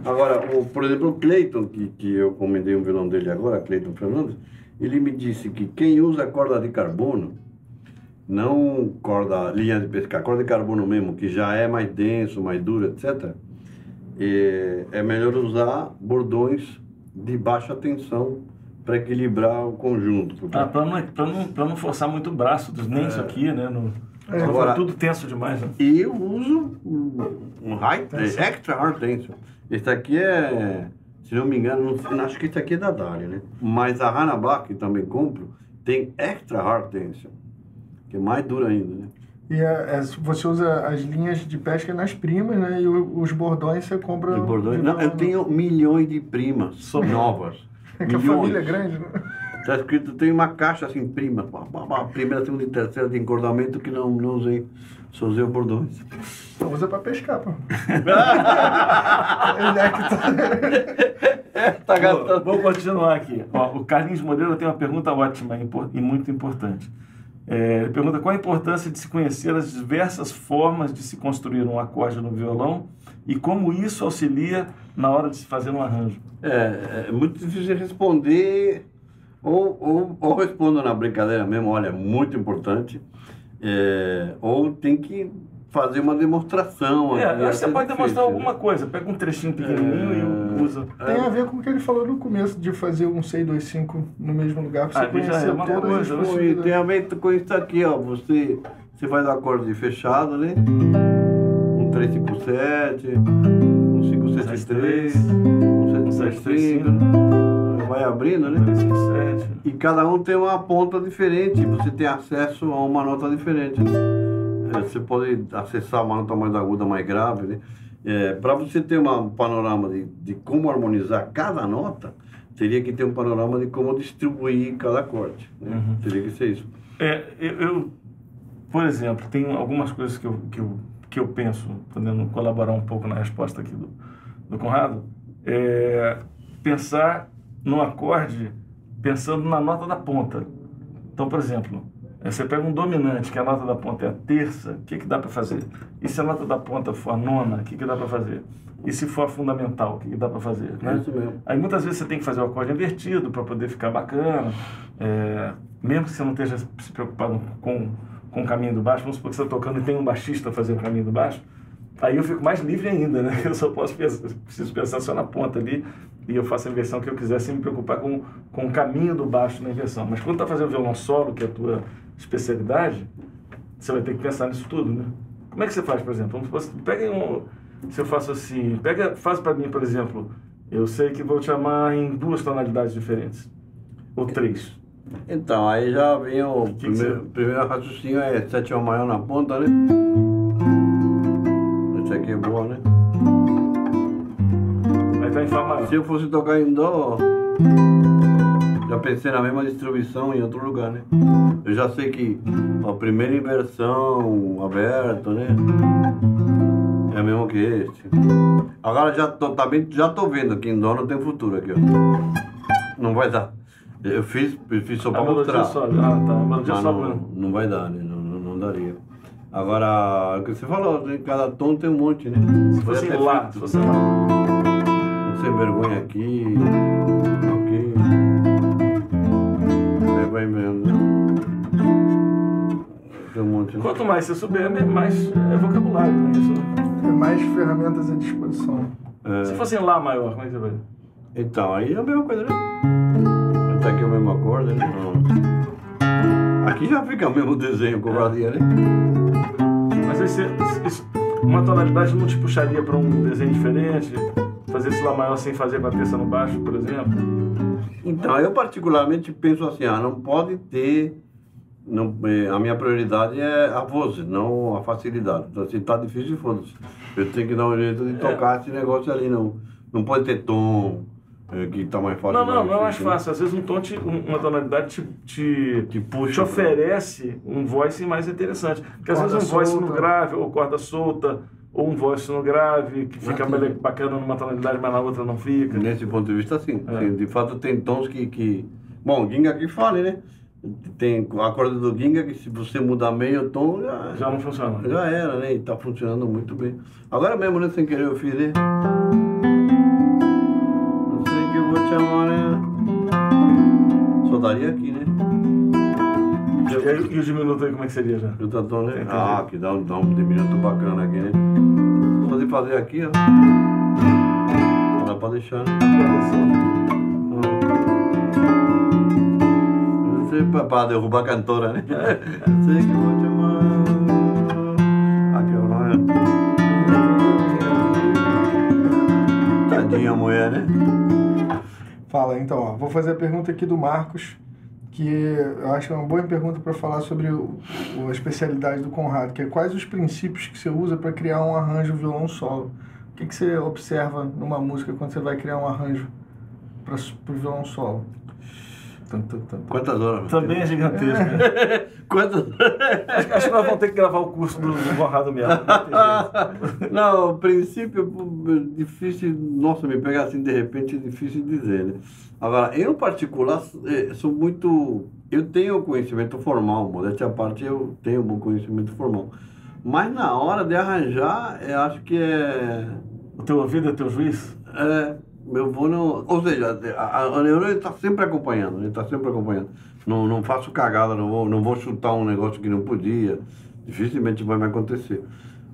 Speaker 2: Agora, o, por exemplo, o Cleiton, que, que eu comendei um vilão dele agora, Cleiton Fernandes, ele me disse que quem usa corda de carbono, não corda, linha de pescar, corda de carbono mesmo, que já é mais denso, mais duro, etc., é, é melhor usar bordões de baixa tensão para equilibrar o conjunto.
Speaker 1: Porque... Ah, para não, não, não forçar muito o braço, nem é. isso aqui, né? No... É, Agora, tudo tenso demais. Né?
Speaker 2: E eu uso um high, extra hard tension. Esse aqui é, se não me engano, não, acho que esse aqui é da Dali, né? Mas a Hanabak, que também compro, tem extra hard tension, que é mais dura ainda, né?
Speaker 3: E é, é, você usa as linhas de pesca nas primas, né? E os bordões você compra. Os
Speaker 2: bordões? Não, eu tenho milhões de primas novas.
Speaker 3: É que milhões. a família é grande, né?
Speaker 2: Está escrito, tem uma caixa assim, prima, primeira, segunda e terceira de engordamento que não, não usei, só usei o bordões.
Speaker 3: Então usa para pescar, pô.
Speaker 1: Ele é que tá... tá gastando. Vou continuar aqui. Ó, o Carlinhos Moreira tem uma pergunta ótima e muito importante. É, ele pergunta qual a importância de se conhecer as diversas formas de se construir um acorde no violão e como isso auxilia na hora de se fazer um arranjo.
Speaker 2: É, é muito difícil responder ou, ou, ou respondo na brincadeira mesmo, olha, muito importante, é, ou tem que fazer uma demonstração.
Speaker 1: É, acho que você pode demonstrar né? alguma coisa, pega um trechinho pequenininho é, e usa.
Speaker 3: Tem a ver com o que ele falou no começo, de fazer um 625 no mesmo lugar, para você ah, conhecer é uma todas coisa,
Speaker 2: as E tem a ver com isso aqui, ó, você você faz o acorde fechado, né? Um 357, um 573, um 735, né? vai abrindo, né?
Speaker 1: 357.
Speaker 2: E cada um tem uma ponta diferente, você tem acesso a uma nota diferente. Né? É, você pode acessar uma nota mais aguda, mais grave, né? É, Para você ter uma- um panorama de, de como harmonizar cada nota, teria que ter um panorama de como distribuir cada acorde. Né?
Speaker 1: Uhum.
Speaker 2: Teria que ser isso.
Speaker 1: É, eu, eu, por exemplo, tem algumas coisas que eu, que eu, que eu penso, podendo colaborar um pouco na resposta aqui do, do Conrado, é pensar no acorde pensando na nota da ponta. Então, por exemplo, é, você pega um dominante, que a nota da ponta é a terça, o que, que dá para fazer? E se a nota da ponta for a nona, o que, que dá para fazer? E se for a fundamental, o que, que dá para fazer?
Speaker 2: É
Speaker 1: né?
Speaker 2: isso mesmo.
Speaker 1: Aí muitas vezes você tem que fazer o acorde invertido para poder ficar bacana. É, mesmo que você não esteja se preocupado com, com o caminho do baixo, vamos supor que você está tocando e tem um baixista fazendo o caminho do baixo, aí eu fico mais livre ainda, né? Eu só posso pensar, preciso pensar só na ponta ali e eu faço a inversão que eu quiser sem me preocupar com, com o caminho do baixo na inversão. Mas quando está fazendo violão solo, que é a tua especialidade, você vai ter que pensar nisso tudo, né? Como é que você faz, por exemplo? Vamos supor, pega um, se eu faço assim, pega, faz para mim, por exemplo, eu sei que vou te amar em duas tonalidades diferentes, ou três.
Speaker 2: Então, aí já vem o
Speaker 1: que
Speaker 2: primeiro,
Speaker 1: você-
Speaker 2: primeiro raciocínio é sétima maior na ponta, né? Essa aqui é boa, né?
Speaker 1: Aí tá em Fá maior.
Speaker 2: Se eu fosse tocar em Dó, já pensei na mesma distribuição em outro lugar, né? Eu já sei que a primeira inversão, aberto, né? É a mesma que este. Agora já tô, também já tô vendo que em Dó não tem futuro aqui, ó. Não vai dar. Eu fiz, eu fiz só
Speaker 1: A
Speaker 2: pra
Speaker 1: melodia
Speaker 2: mostrar.
Speaker 1: Ah, tá. Melodia
Speaker 2: Mas
Speaker 1: sobe
Speaker 2: não,
Speaker 1: mesmo.
Speaker 2: não vai dar, né? Não, não, não daria. Agora, o que você falou, né? cada tom tem um monte, né?
Speaker 1: Se fosse
Speaker 2: ter
Speaker 1: lá,
Speaker 2: feito
Speaker 1: se fosse lá.
Speaker 2: sem vergonha aqui, aqui. Aí vai vendo, né? Tem um monte, né?
Speaker 1: Quanto mais você souber, mais é vocabulário, né? Isso.
Speaker 3: É mais ferramentas à disposição.
Speaker 2: É,
Speaker 1: Se fosse em Lá maior, como é que você vai?
Speaker 2: Então, aí é a mesma coisa, né? Tá aqui o mesmo acorde, né? Aqui já fica o mesmo desenho cobraria, né?
Speaker 1: Mas você, isso- uma tonalidade não te puxaria para um desenho diferente? Fazer esse Lá maior sem fazer com a terça no baixo, por exemplo?
Speaker 2: Então, eu particularmente penso assim, ah, não pode ter. Não, eh, a minha prioridade é a voz, não a facilidade. Então, se tá difícil, foda-se. Eu tenho que dar um jeito de tocar esse negócio ali, não. Não pode ter tom, que tá mais fácil.
Speaker 1: Não, não, não é mais
Speaker 2: né?
Speaker 1: fácil. Às vezes um tom, te, um- uma tonalidade te, te,
Speaker 2: Te puxa
Speaker 1: te
Speaker 2: pra-
Speaker 1: oferece um voice mais interessante. Porque às
Speaker 3: Corda
Speaker 1: vezes um voice no
Speaker 3: solta.
Speaker 1: grave, ou corda solta, ou um voice no grave, que fica bele- bacana numa tonalidade, mas na outra não fica.
Speaker 2: Nesse ponto de vista, sim.
Speaker 1: É.
Speaker 2: Sim, De fato, tem tons que. que... Bom, o Ginga aqui fala, né? Tem a acorde do Ginga que se você mudar meio tom, já,
Speaker 1: Já não funciona.
Speaker 2: já era, né? E tá funcionando muito bem. Agora mesmo, né? Sem querer, eu fiz, né? Não sei que eu vou te amar, né? Só daria aqui, né?
Speaker 1: E, e o diminuto aí, como é que seria já?
Speaker 2: Eu tô tom, né? Ah, que dá um, dá um diminuto bacana aqui, né? Pode fazer aqui, ó. Não dá pra deixar, né? Não sei pra, pra derrubar a cantora, né? sei que vou te amar. Aqui, ó. Tadinha mulher, né?
Speaker 3: Fala, então, ó, vou fazer a pergunta aqui do Marcos, que eu acho que é uma boa pergunta para falar sobre o, a especialidade do Conrado, que é quais os princípios que você usa para criar um arranjo violão solo? O que, que você observa numa música quando você vai criar um arranjo para o violão solo?
Speaker 2: Quantas horas? meu
Speaker 1: Também é gigantesco. né?
Speaker 2: Quantas
Speaker 1: acho, acho que nós vamos ter que gravar o curso do, do Conrado mesmo. não
Speaker 2: o princípio é difícil, nossa, me pegar assim de repente é difícil dizer, né? Agora, eu em particular eh, sou muito, eu tenho conhecimento formal, modéstia à parte eu tenho um bom conhecimento formal, mas na hora de arranjar, eu acho que é,
Speaker 1: O teu ouvido é teu juiz?
Speaker 2: é eu vou no, ou seja, a, a neurônio está sempre acompanhando, ele está sempre acompanhando. Não, não faço cagada, não vou, não vou chutar um negócio que não podia, dificilmente vai me acontecer.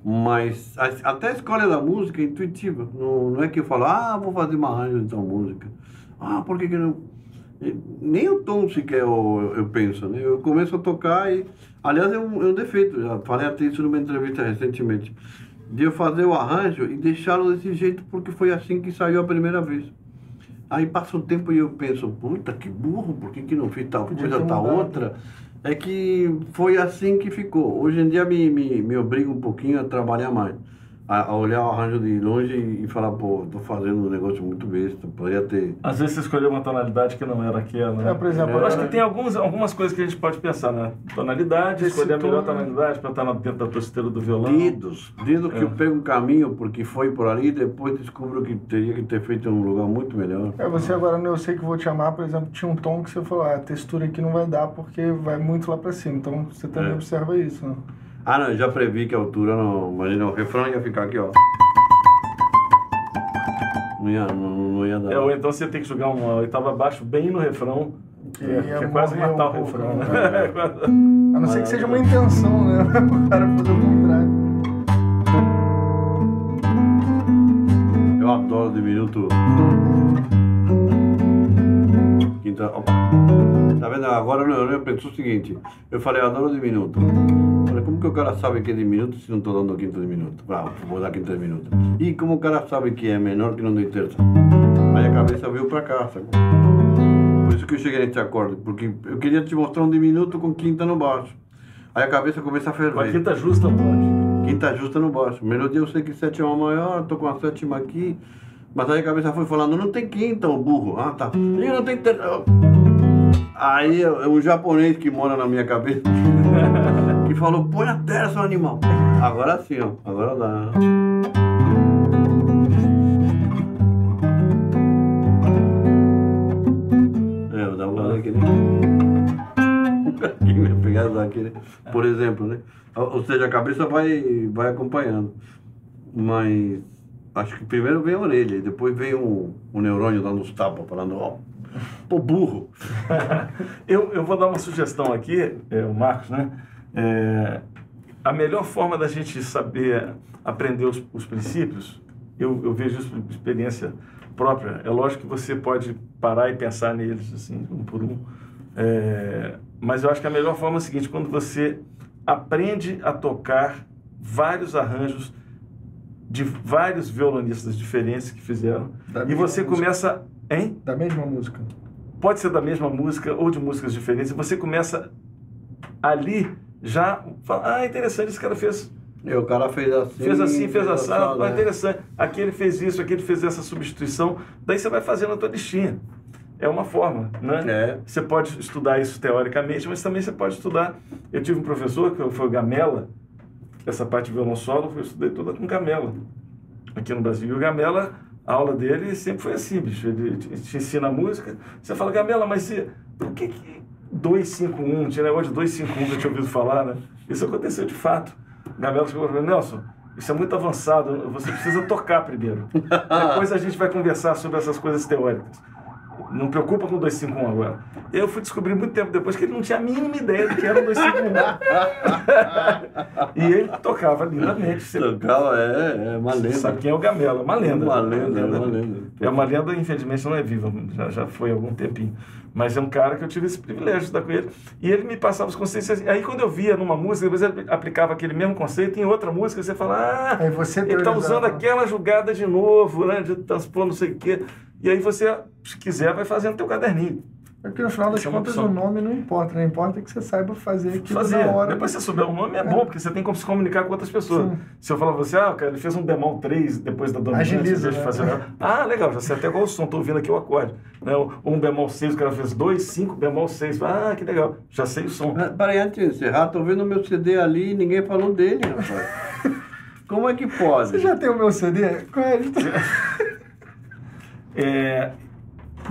Speaker 2: Mas a- até a escolha da música é intuitiva. Não, não é que eu falo, ah, vou fazer uma arranjo de tal música. Ah, por que, que não. Nem o tom sequer eu, eu penso, né? Eu começo a tocar e... Aliás, é um, é um defeito, já falei até isso numa entrevista recentemente, de eu fazer o arranjo e deixá-lo desse jeito porque foi assim que saiu a primeira vez. Aí passa um tempo e eu penso, puta, que burro, por que, que não fiz tal
Speaker 3: Podia
Speaker 2: coisa, tal outra? É que foi assim que ficou. Hoje em dia me, me, me obriga um pouquinho a trabalhar mais. A, a olhar o arranjo de longe e, e falar, pô, tô fazendo um negócio muito besta, poderia ter...
Speaker 1: Às vezes você escolheu uma tonalidade que não era aquela, né?
Speaker 3: É, por exemplo,
Speaker 1: Eu acho
Speaker 3: agora-
Speaker 1: que tem alguns, algumas coisas que a gente pode pensar, né? Tonalidade, escolher a melhor
Speaker 3: né?
Speaker 1: tonalidade para estar na- dentro da tosteira do violão.
Speaker 2: Dedos, dedos que eu pego um caminho porque foi por ali e depois descubro que teria que ter feito em um lugar muito melhor.
Speaker 3: É, você agora, eu sei que vou te amar, por exemplo, tinha um tom que você falou, ah, a textura aqui não vai dar porque vai muito lá pra cima. Então você também
Speaker 2: É.
Speaker 3: observa isso, né?
Speaker 2: Ah, não, eu já previ que a altura não. Imagina, o refrão ia ficar aqui, ó. Não ia, não, não ia dar.
Speaker 1: É, ou então você tem que jogar uma oitava abaixo bem no refrão, que é, que é quase
Speaker 3: morrer um
Speaker 1: matar o refrão,
Speaker 3: né?
Speaker 1: né?
Speaker 3: A não ser que seja uma intenção, né? O cara fazer o contrário.
Speaker 2: Eu adoro diminuto. Quinta. Opa. Tá vendo? Agora eu, eu penso o seguinte: eu falei, eu adoro diminuto. Falei, como que o cara sabe que é diminuto se não tô dando quinta diminuto? Ah, vou dar quinta diminuto. E como o cara sabe que é menor que não dei terça? Aí a cabeça veio pra cá? Por isso que eu cheguei nesse acorde, porque eu queria te mostrar um diminuto com quinta no baixo. Aí a cabeça começa a ferver.
Speaker 1: quinta justa pode.
Speaker 2: Quinta justa no baixo. Melodia eu sei que sétima maior, tô com a sétima aqui. Mas aí a cabeça foi falando, não tem quinta, o burro. Ah, tá. E não tem ter... Aí é um japonês que mora na minha cabeça que falou, põe a terça, animal. Agora sim, ó. Agora dá. É, eu dava uma daquele. que me pegar daquele. Por exemplo, né? Ou seja, a cabeça vai, vai acompanhando. Mas acho que primeiro vem a orelha, depois vem o, o neurônio dando os tapas, falando, ó, pô, burro.
Speaker 1: Eu, eu vou dar uma sugestão aqui, é, o Marcos, né? É, a melhor forma da gente saber aprender os, os princípios, eu, eu vejo isso por experiência própria. É lógico que você pode parar e pensar neles, assim, um por um. É, mas eu acho que a melhor forma é a seguinte: quando você aprende a tocar vários arranjos de vários violonistas diferentes que fizeram,
Speaker 3: Da
Speaker 1: e você
Speaker 3: música.
Speaker 1: começa. Hein?
Speaker 3: Da mesma música.
Speaker 1: pode ser da mesma música ou de músicas diferentes, e você começa ali já fala, ah, interessante, esse cara fez,
Speaker 2: E o cara fez assim.
Speaker 1: fez assim, fez assim,
Speaker 2: assado,
Speaker 1: ah,
Speaker 2: né?
Speaker 1: interessante, aqui ele fez isso, aqui ele fez essa substituição, daí você vai fazendo a tua listinha. É uma forma, né?
Speaker 2: É.
Speaker 1: Você pode estudar isso teoricamente, mas também você pode estudar. Eu tive um professor que foi o Gamela, essa parte de violão solo, eu estudei toda com Gamela, aqui no Brasil. E o Gamela, a aula dele sempre foi assim, bicho. Ele te, ensina a música, você fala, Gamela, mas você, por que que 251, tinha negócio de 251 que eu tinha ouvido falar, né? Isso aconteceu de fato. Gamela chegou e falou, Nelson, isso é muito avançado, você precisa tocar primeiro. Depois a gente vai conversar sobre essas coisas teóricas. Não preocupa com o 251 agora. Eu fui descobrir muito tempo depois que ele não tinha a mínima ideia do que era o 251. e ele tocava lindamente. Você
Speaker 2: Tocava, é, é uma lenda.
Speaker 1: sabe quem é o Gamela? Uma lenda.
Speaker 2: Uma lenda, é uma lenda.
Speaker 1: É uma lenda, infelizmente, não é viva, já, já foi há algum tempinho. Mas é um cara que eu tive esse privilégio de estudar com ele. E ele me passava os conceitos. assim. Aí quando eu via numa música, depois ele aplicava aquele mesmo conceito em outra música, você fala, ah,
Speaker 3: Aí você
Speaker 1: ele está usando aquela jogada de novo, né? De transpor não sei o quê. E aí você, se quiser, vai fazendo teu caderninho.
Speaker 3: É porque no final das
Speaker 1: é
Speaker 3: contas
Speaker 1: opção.
Speaker 3: o nome não importa, né? Importa que você saiba fazer aquilo
Speaker 1: Fazer.
Speaker 3: na hora.
Speaker 1: Depois você souber o nome é bom, porque você tem como se comunicar com outras pessoas.
Speaker 3: Sim.
Speaker 1: Se eu falar pra você, ah, cara, ele fez um bemol 3 depois da dominante,
Speaker 3: Agiliza, né?
Speaker 1: fazer. Ah, legal, já sei até qual o som, tô ouvindo aqui o acorde. Né? Ou um bemol 6, o cara fez 2, 5, bemol 6. Ah, que legal, já sei o som.
Speaker 2: Ah, Peraí, antes de encerrar, tô vendo meu CD ali e ninguém falou dele, rapaz. Como é que pode?
Speaker 3: Você já tem o meu CD? Qual é?
Speaker 1: É,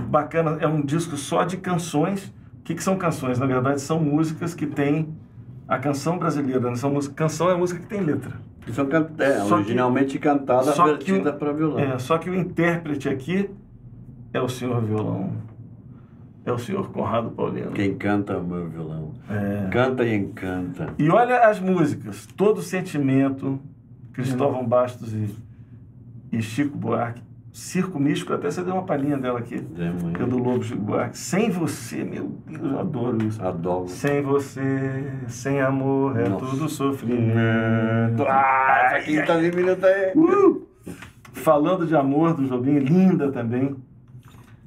Speaker 1: bacana, é um disco só de canções. O que, que são canções? Na verdade, são músicas que têm a canção brasileira. Né? São música, canção é música que tem letra.
Speaker 2: Que são can... é,
Speaker 1: Só
Speaker 2: originalmente
Speaker 1: que
Speaker 2: vertida
Speaker 1: o-
Speaker 2: para violão.
Speaker 1: É, só que o intérprete aqui é o senhor violão. É o senhor Conrado Paulino.
Speaker 2: Quem canta é o meu violão.
Speaker 1: É.
Speaker 2: Canta e encanta.
Speaker 1: E olha as músicas, Todo Sentimento, Cristóvão Bastos e, e Chico Buarque, Circo Místico, até você deu uma palhinha dela aqui. Que é do Lobo de Buarque. Sem você, meu Deus, eu adoro isso.
Speaker 2: Adoro.
Speaker 1: Sem você, sem amor, é
Speaker 2: Nossa.
Speaker 1: tudo sofrimento. Ah,
Speaker 2: essa quinta de minuto é.
Speaker 1: Uh! Falando de amor do Jobim, linda também.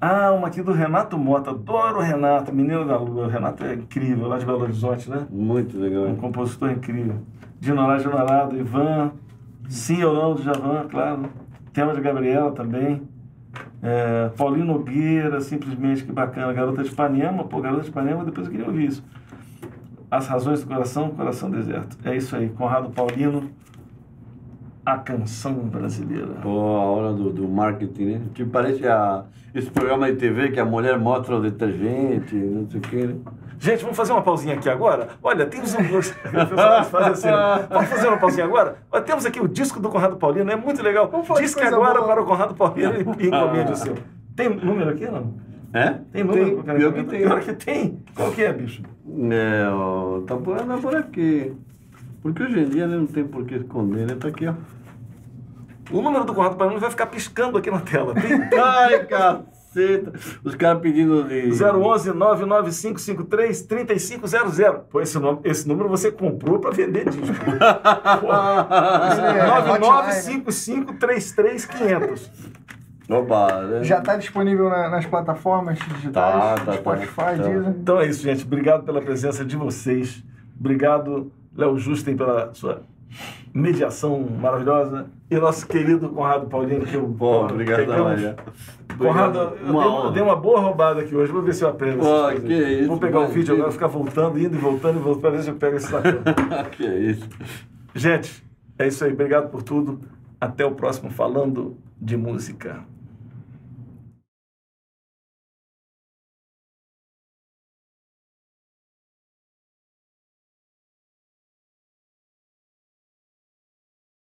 Speaker 1: Ah, uma aqui do Renato Mota. Adoro o Renato, menino da lua. O Renato é incrível, lá de Belo Horizonte, né?
Speaker 2: Muito legal.
Speaker 1: Um compositor incrível. Dinorá Dinorá, do Ivan. Sim ou não, do Javan, claro. Tema de Gabriela também. É, Paulinho Nogueira, simplesmente que bacana. Garota de Ipanema, pô, Garota de Ipanema, depois eu queria ouvir isso. As Razões do Coração, Coração Deserto. É isso aí, Conrado Paulino, a canção brasileira.
Speaker 2: Pô, a hora do, do marketing, né? Tipo, parece a, esse programa de TV que a mulher mostra o detergente, não sei o que, né?
Speaker 1: Gente, vamos fazer uma pausinha aqui agora? Olha, temos um. Assim, né? Vamos fazer uma pausinha agora? Olha, temos aqui o disco do Conrado Paulino, é muito legal. Disque
Speaker 3: coisa
Speaker 1: agora
Speaker 3: boa.
Speaker 1: para o Conrado Paulino e encomende o seu. Tem número aqui, não?
Speaker 2: É?
Speaker 1: Tem número?
Speaker 2: Tem, pior que tem.
Speaker 1: Pior que tem. Qual que é, bicho?
Speaker 2: É, ó, tá por, tá por aqui. Porque hoje em dia né, não tem por que esconder, né? Tá aqui, ó.
Speaker 1: O número do Conrado Paulino vai ficar piscando aqui na tela. Tem
Speaker 2: Ai, caceta! Os caras pedindo de.
Speaker 1: 011 99553 3500. Pô, esse, nome, esse número você comprou para vender disco.
Speaker 3: É, hotline,
Speaker 1: 995533
Speaker 2: Oba, né?
Speaker 3: Já está disponível na- nas plataformas digitais?
Speaker 2: Tá, tá, tá.
Speaker 3: Spotify,
Speaker 2: Tá.
Speaker 3: Deezer.
Speaker 1: Então é isso, gente. Obrigado pela presença de vocês. Obrigado, Léo Justen, pela sua mediação maravilhosa. E nosso querido Conrado Paulino, que eu.
Speaker 2: Pô, obrigado, Maria.
Speaker 1: Conrado,
Speaker 2: Obrigado.
Speaker 1: eu
Speaker 2: Uma
Speaker 1: dei, dei uma boa roubada aqui hoje. Vou ver se eu aprendo. coisas.
Speaker 2: que isso,
Speaker 1: Vou pegar o
Speaker 2: mas-
Speaker 1: vídeo agora, ficar voltando, indo e voltando e voltando, para ver se eu pego esse sacão.
Speaker 2: que é isso?
Speaker 1: Gente, é isso aí. Obrigado por tudo. Até o próximo Falando de Música.